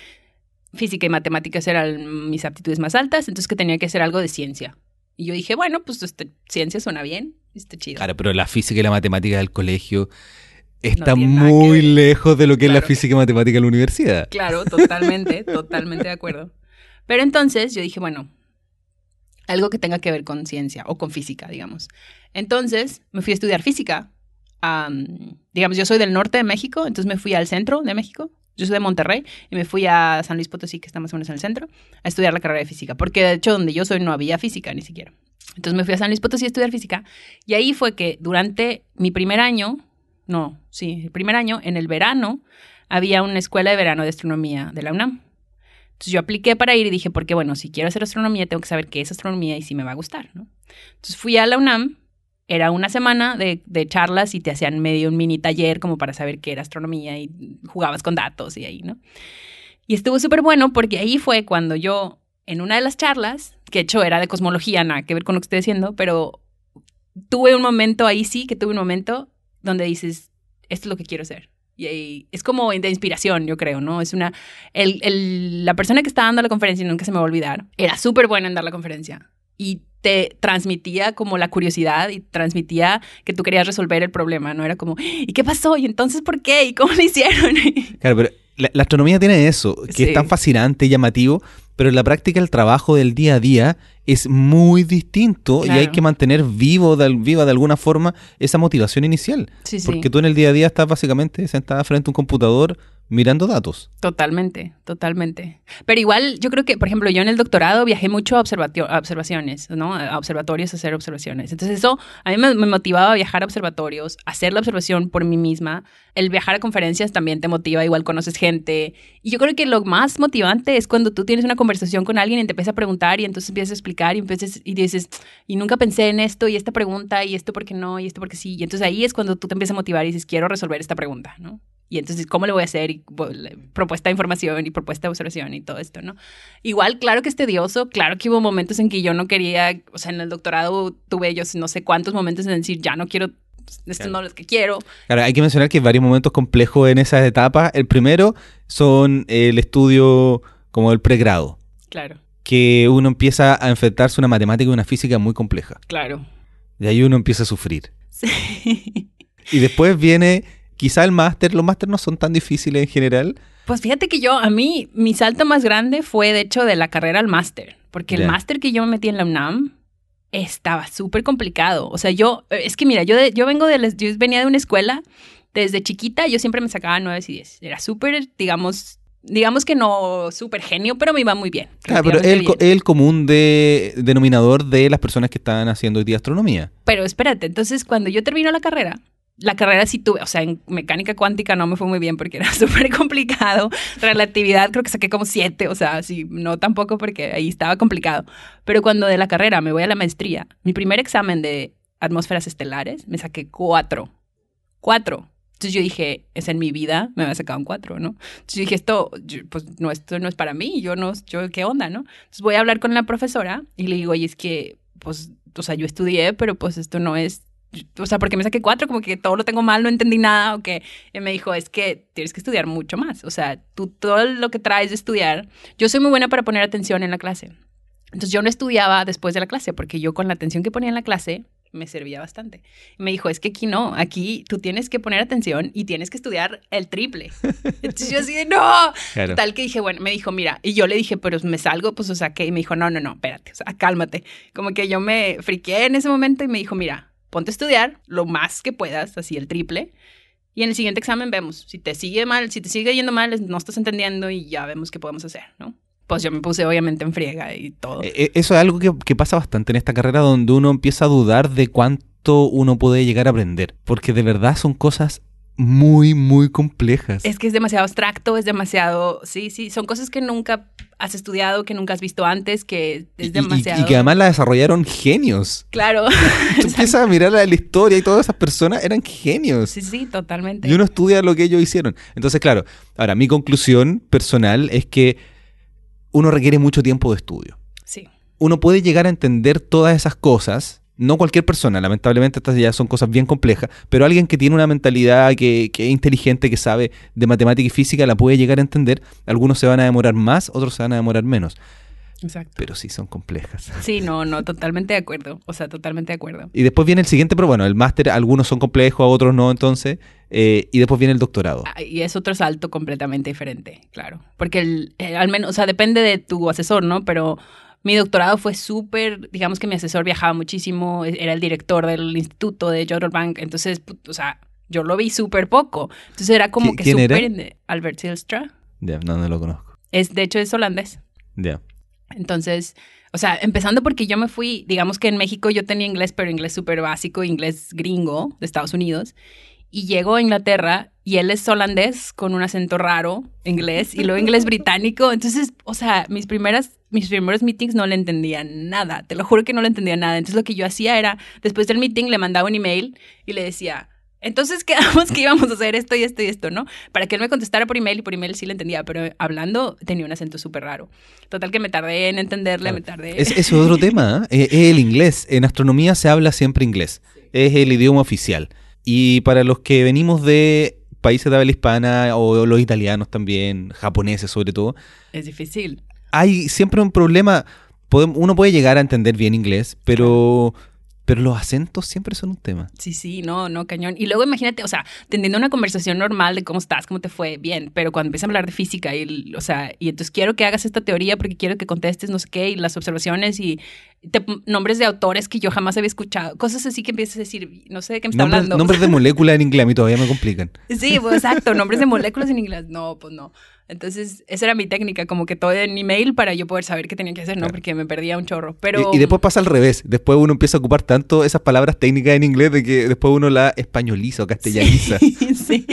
física y matemáticas eran mis aptitudes más altas, entonces que tenía que hacer algo de ciencia. Y yo dije, bueno, pues este, ciencia suena bien, está chido. Claro, pero la física y la matemática del colegio está muy lejos de lo que es la física y matemática en la universidad. Claro, totalmente, [laughs] totalmente de acuerdo. Pero entonces yo dije, bueno, algo que tenga que ver con ciencia o con física, digamos. Entonces me fui a estudiar física. digamos, yo soy del norte de México, entonces me fui al centro de México. Yo soy de Monterrey y me fui a San Luis Potosí, que está más o menos en el centro, a estudiar la carrera de física, porque de hecho donde yo soy no había física ni siquiera. Entonces me fui a San Luis Potosí a estudiar física y ahí fue que durante mi primer año, no, sí, el primer año, en el verano, había una escuela de verano de astronomía de la UNAM. Entonces yo apliqué para ir y dije, porque bueno, si quiero hacer astronomía, tengo que saber qué es astronomía y si me va a gustar, ¿no? Entonces fui a la UNAM, era una semana de, charlas y te hacían medio un mini taller como para saber qué era astronomía y jugabas con datos y ahí, ¿no? Y estuvo súper bueno porque ahí fue cuando yo, en una de las charlas, que de hecho era de cosmología, nada que ver con lo que estoy diciendo, pero tuve un momento ahí sí, que tuve un momento donde dices, esto es lo que quiero hacer. Y es como de inspiración, yo creo, ¿no? Es una... El, el, la persona que estaba dando la conferencia, nunca se me va a olvidar, era súper buena en dar la conferencia. Y te transmitía como la curiosidad y transmitía que tú querías resolver el problema, ¿no? Era como, ¿y qué pasó? ¿Y entonces por qué? ¿Y cómo lo hicieron? [laughs] claro, pero la, astronomía tiene eso, que es tan fascinante y llamativo, pero en la práctica el trabajo del día a día es muy distinto y hay que mantener vivo de, viva de alguna forma esa motivación inicial. porque tú en el día a día estás básicamente sentada frente a un computador mirando datos. Totalmente, totalmente. Pero igual yo creo que, por ejemplo, yo en el doctorado viajé mucho a, observaciones, ¿no? A observatorios a hacer observaciones. Entonces eso a mí me, motivaba a viajar a observatorios, hacer la observación por mí misma. El viajar a conferencias también te motiva, igual conoces gente. Y yo creo que lo más motivante es cuando tú tienes una conversación con alguien y te empieza a preguntar y entonces empiezas a explicar y, empiezas, y dices, y nunca pensé en esto y esta pregunta y esto porque no y esto porque sí. Y entonces ahí es cuando tú te empiezas a motivar y dices, quiero resolver esta pregunta, ¿no? Y entonces, ¿cómo le voy a hacer? Y, propuesta de información y propuesta de observación y todo esto, ¿no? Igual, claro que es tedioso, claro que hubo momentos en que yo no quería, o sea, en el doctorado tuve yo no sé cuántos momentos en decir, ya no quiero, esto no es lo que quiero. Claro, hay que mencionar que hay varios momentos complejos en esas etapas. El primero son el estudio como el pregrado. Claro. Que uno empieza a enfrentarse a una matemática y una física muy compleja. Claro. Y ahí uno empieza a sufrir. Sí. Y después viene quizá el máster, los máster no son tan difíciles en general. Pues fíjate que yo, a mí, mi salto más grande fue de hecho de la carrera al máster, porque el máster que yo me metí en la UNAM estaba súper complicado. O sea, yo, es que mira, yo, yo vengo de, yo venía de una escuela desde chiquita yo siempre me sacaba 9 y 10. Era súper, digamos, digamos que no súper genio, pero me iba muy bien. Claro, pero es el, relativamente co- bien. el común de, denominador de las personas que están haciendo hoy día astronomía. Pero espérate, entonces cuando yo termino la carrera, la carrera sí tuve, o sea, en mecánica cuántica no me fue muy bien porque era [laughs] súper complicado. Relatividad creo que saqué como siete, o sea, sí, no tampoco porque ahí estaba complicado. Pero cuando de la carrera me voy a la maestría, mi primer examen de atmósferas estelares me saqué cuatro. Cuatro. Entonces yo dije, es en mi vida, me había sacado un cuatro, ¿no? Entonces yo dije, esto, pues no, esto no es para mí, yo no, yo, ¿qué onda, no? Entonces voy a hablar con la profesora y le digo, oye, es que, pues, o sea, yo estudié, pero pues esto no es, o sea, porque me saqué cuatro, como que todo lo tengo mal, no entendí nada, o que y me dijo, es que tienes que estudiar mucho más, o sea, tú todo lo que traes de estudiar, yo soy muy buena para poner atención en la clase. Entonces yo no estudiaba después de la clase, porque yo con la atención que ponía en la clase me servía bastante. Y me dijo, es que aquí no, aquí tú tienes que poner atención y tienes que estudiar el triple. [laughs] Entonces yo así de, no, Claro. Tal que dije, bueno, me dijo, mira, y yo le dije, pero me salgo, pues, o sea, que y me dijo, no, no, no, espérate, o sea, cálmate. Como que yo me friqué en ese momento y me dijo, mira, ponte a estudiar lo más que puedas, así el triple, y en el siguiente examen vemos, si te sigue mal, si te sigue yendo mal, no estás entendiendo y ya vemos qué podemos hacer, ¿no? Pues yo me puse obviamente en friega y todo. Eh, eh, Eso es algo que, que pasa bastante en esta carrera donde uno empieza a dudar de cuánto uno puede llegar a aprender. Porque de verdad son cosas muy, muy complejas. Es que es demasiado abstracto, es demasiado, sí, sí, son cosas que nunca has estudiado, que nunca has visto antes, que es y- demasiado... y, que además la desarrollaron genios. Claro. [laughs] Tú empiezas a mirar la, la historia y todas esas personas eran genios. sí, sí, totalmente. Y uno estudia lo que ellos hicieron. Entonces, claro, ahora mi conclusión personal es que uno requiere mucho tiempo de estudio. Sí. Uno puede llegar a entender todas esas cosas. No cualquier persona, lamentablemente estas ya son cosas bien complejas, pero alguien que tiene una mentalidad, que, que es inteligente, que sabe de matemática y física, la puede llegar a entender. Algunos se van a demorar más, otros se van a demorar menos, Exacto. pero sí son complejas. Sí, no, no, totalmente de acuerdo. O sea, totalmente de acuerdo. Y después viene el siguiente, pero bueno, el máster, algunos son complejos, otros no, entonces, eh, y después viene el doctorado. Ah, Y es otro salto completamente diferente, claro. Porque el, el- al menos, o sea, depende de tu asesor, ¿no? Pero mi doctorado fue súper, digamos que mi asesor viajaba muchísimo, e- era el director del instituto de Jodrell Bank, entonces, o sea, yo lo vi súper poco. Entonces era como ¿Qui- que quién era? súper... inde- Albert Zylstra. Ya, no, no lo conozco. Es, de hecho, es holandés. Ya. Entonces, o sea, empezando porque yo me fui, digamos que en México yo tenía inglés, pero inglés súper básico, inglés gringo de Estados Unidos. Y llego a Inglaterra y él es holandés con un acento raro, inglés, y luego inglés británico. Entonces, o sea, mis primeras, mis primeros meetings no le entendía nada. Te lo juro que no le entendía nada. Entonces, lo que yo hacía era, después del meeting, le mandaba un email y le decía, entonces quedamos que íbamos a hacer esto y esto y esto, ¿no? Para que él me contestara por email y por email sí le entendía, pero hablando tenía un acento súper raro. Total que me tardé en entenderle, me tardé. Es, es otro [laughs] tema, ¿eh? es, es el inglés. En astronomía se habla siempre inglés. Es el idioma oficial. Y para los que venimos de países de habla hispana o los italianos también, japoneses sobre todo, Es difícil. Hay siempre un problema. Uno puede llegar a entender bien inglés, pero, pero los acentos siempre son un tema. Sí, sí, no, no, cañón. Y luego imagínate, o sea, teniendo una conversación normal de cómo estás, cómo te fue, bien, pero cuando empiezas a hablar de física y, o sea, y entonces quiero que hagas esta teoría porque quiero que contestes no sé qué y las observaciones y te- nombres de autores que yo jamás había escuchado, cosas así que empiezas a decir, no sé de qué me está Nombres, hablando. nombres de [laughs] molécula en inglés a mí todavía me complican. Sí, pues exacto, nombres de moléculas en inglés. No, pues no. Entonces, esa era mi técnica, como que todo en email para yo poder saber qué tenía que hacer, ¿no? Claro. Porque me perdía un chorro. Pero Y, y después pasa al revés. Después uno empieza a ocupar tanto esas palabras técnicas en inglés de que después uno la españoliza o castellaniza. Sí, [laughs] sí,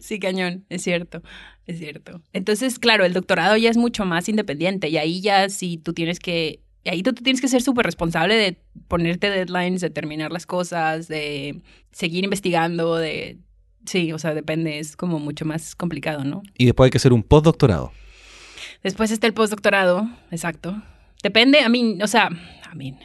sí, cañón, es cierto, es cierto. Entonces, claro, el doctorado ya es mucho más independiente y ahí ya sí tú tienes que, y ahí tú, tienes que ser súper responsable de ponerte deadlines, de terminar las cosas, de seguir investigando, de... Sí, o sea, depende, es como mucho más complicado, ¿no? Y después hay que hacer un postdoctorado. Después está el postdoctorado, exacto. Depende, a mí, o sea, a mí.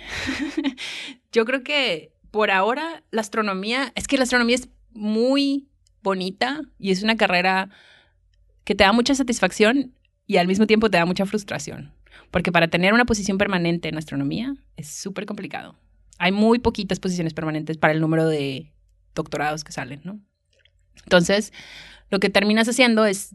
[laughs] Yo creo que por ahora la astronomía, es que la astronomía es muy bonita y es una carrera que te da mucha satisfacción y al mismo tiempo te da mucha frustración. Porque para tener una posición permanente en astronomía es súper complicado. Hay muy poquitas posiciones permanentes para el número de doctorados que salen, ¿no? Entonces, lo que terminas haciendo es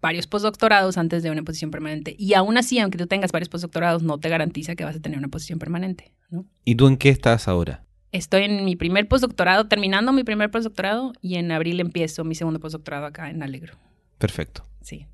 varios postdoctorados antes de una posición permanente. Y aún así, aunque tú tengas varios postdoctorados, no te garantiza que vas a tener una posición permanente, ¿no? ¿Y tú en qué estás ahora? estoy en mi primer postdoctorado, terminando mi primer postdoctorado, y en abril empiezo mi segundo postdoctorado acá en Alegro. Perfecto. Sí.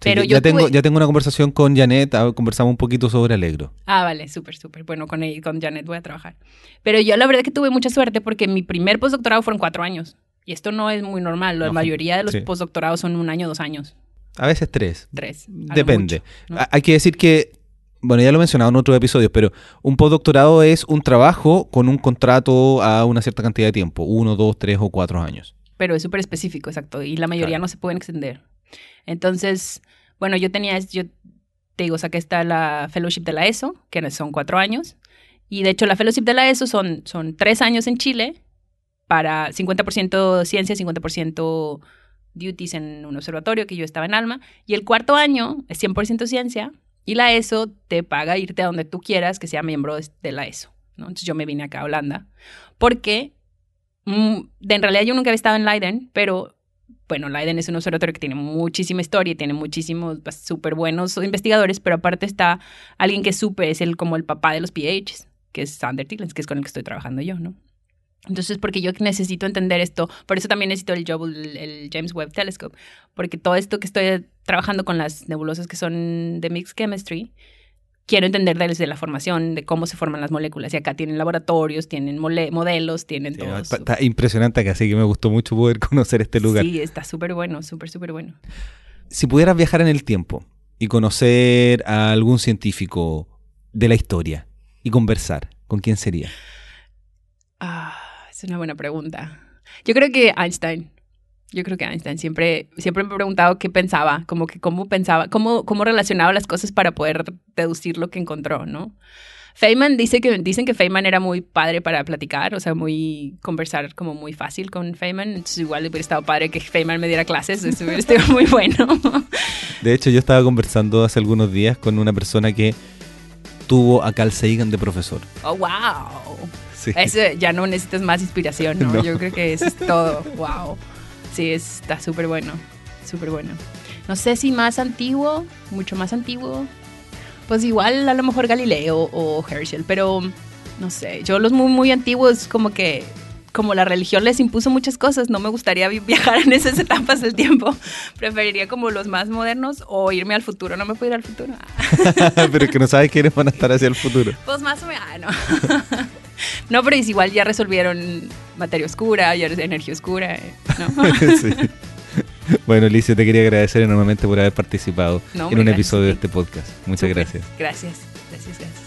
Pero yo ya, tengo, ya tengo una conversación con Janet, ah, conversamos un poquito sobre Alegro. Ah, vale, súper, súper. Bueno, con, con Janet voy a trabajar. Pero yo la verdad que tuve mucha suerte porque mi primer postdoctorado fueron cuatro años. Y esto no es muy normal. La mayoría de los postdoctorados son un año, dos años. A veces tres. Tres. Depende. Hay que decir que, bueno, ya lo he mencionado en otros episodios, pero un postdoctorado es un trabajo con un contrato a una cierta cantidad de tiempo, uno, dos, tres o cuatro años. Pero es súper específico, exacto. Y la mayoría no se pueden extender. Entonces, bueno, yo tenía, yo te digo, saqué esta la fellowship de la ESO, que son cuatro años. Y de hecho, la fellowship de la ESO son, son tres años en Chile para 50% ciencia, 50% duties en un observatorio, que yo estaba en Alma. Y el cuarto año es 100% ciencia y la ESO te paga irte a donde tú quieras que sea miembro de la ESO. ¿no? Entonces yo me vine acá a Holanda porque mm, en realidad yo nunca había estado en Leiden, pero bueno, Leiden es un observatorio que tiene muchísima historia tiene muchísimos pues, súper buenos investigadores, pero aparte está alguien que supe, es el como el papá de los PHs, que es Sander Tillens, que es con el que estoy trabajando yo, ¿no? Entonces, porque yo necesito entender esto, por eso también necesito el, el James Webb Telescope, porque todo esto que estoy trabajando con las nebulosas que son de Mixed Chemistry, quiero entender desde la formación, de cómo se forman las moléculas. Y acá tienen laboratorios, tienen modelos, tienen todo. Está impresionante que así que me gustó mucho poder [laughs] conocer este lugar. Sí, está súper bueno, súper, súper bueno. Si pudieras viajar en el tiempo y conocer a algún científico de la historia y conversar, ¿con quién sería? Ah, es una buena pregunta. Yo creo que Einstein. Yo creo que Einstein siempre, siempre me he preguntado qué pensaba, como que cómo pensaba, cómo, cómo relacionaba las cosas para poder deducir lo que encontró, ¿no? Feynman dice que, dicen que Feynman era muy padre para platicar, o sea, muy conversar como muy fácil con Feynman. Entonces igual hubiera estado padre que Feynman me diera clases, eso hubiera estado muy bueno. [laughs] De hecho, yo estaba conversando hace algunos días con una persona que tuvo a Carl Sagan de profesor. ¡Oh, wow! Sí. Eso ya no necesitas más inspiración, ¿no? [laughs] Yo creo que eso es todo. [laughs] ¡Wow! Sí, está súper bueno, súper bueno. No sé si más antiguo, mucho más antiguo. Pues igual a lo mejor Galileo o Herschel, pero no sé, yo los muy, muy antiguos como que como la religión les impuso muchas cosas, no me gustaría [laughs] viajar en esas etapas del tiempo. Preferiría como los más modernos o irme al futuro. No me puedo ir al futuro. [laughs] pero que no sabes quiénes van a estar hacia el futuro. Pues más o menos. Ah, no. [laughs] no, pero es igual ya resolvieron materia oscura, ya energía oscura. Eh, ¿no? [laughs] sí. Bueno, Alicia, te quería agradecer enormemente por haber participado en un episodio de este podcast. Muchas gracias. Gracias, gracias, gracias.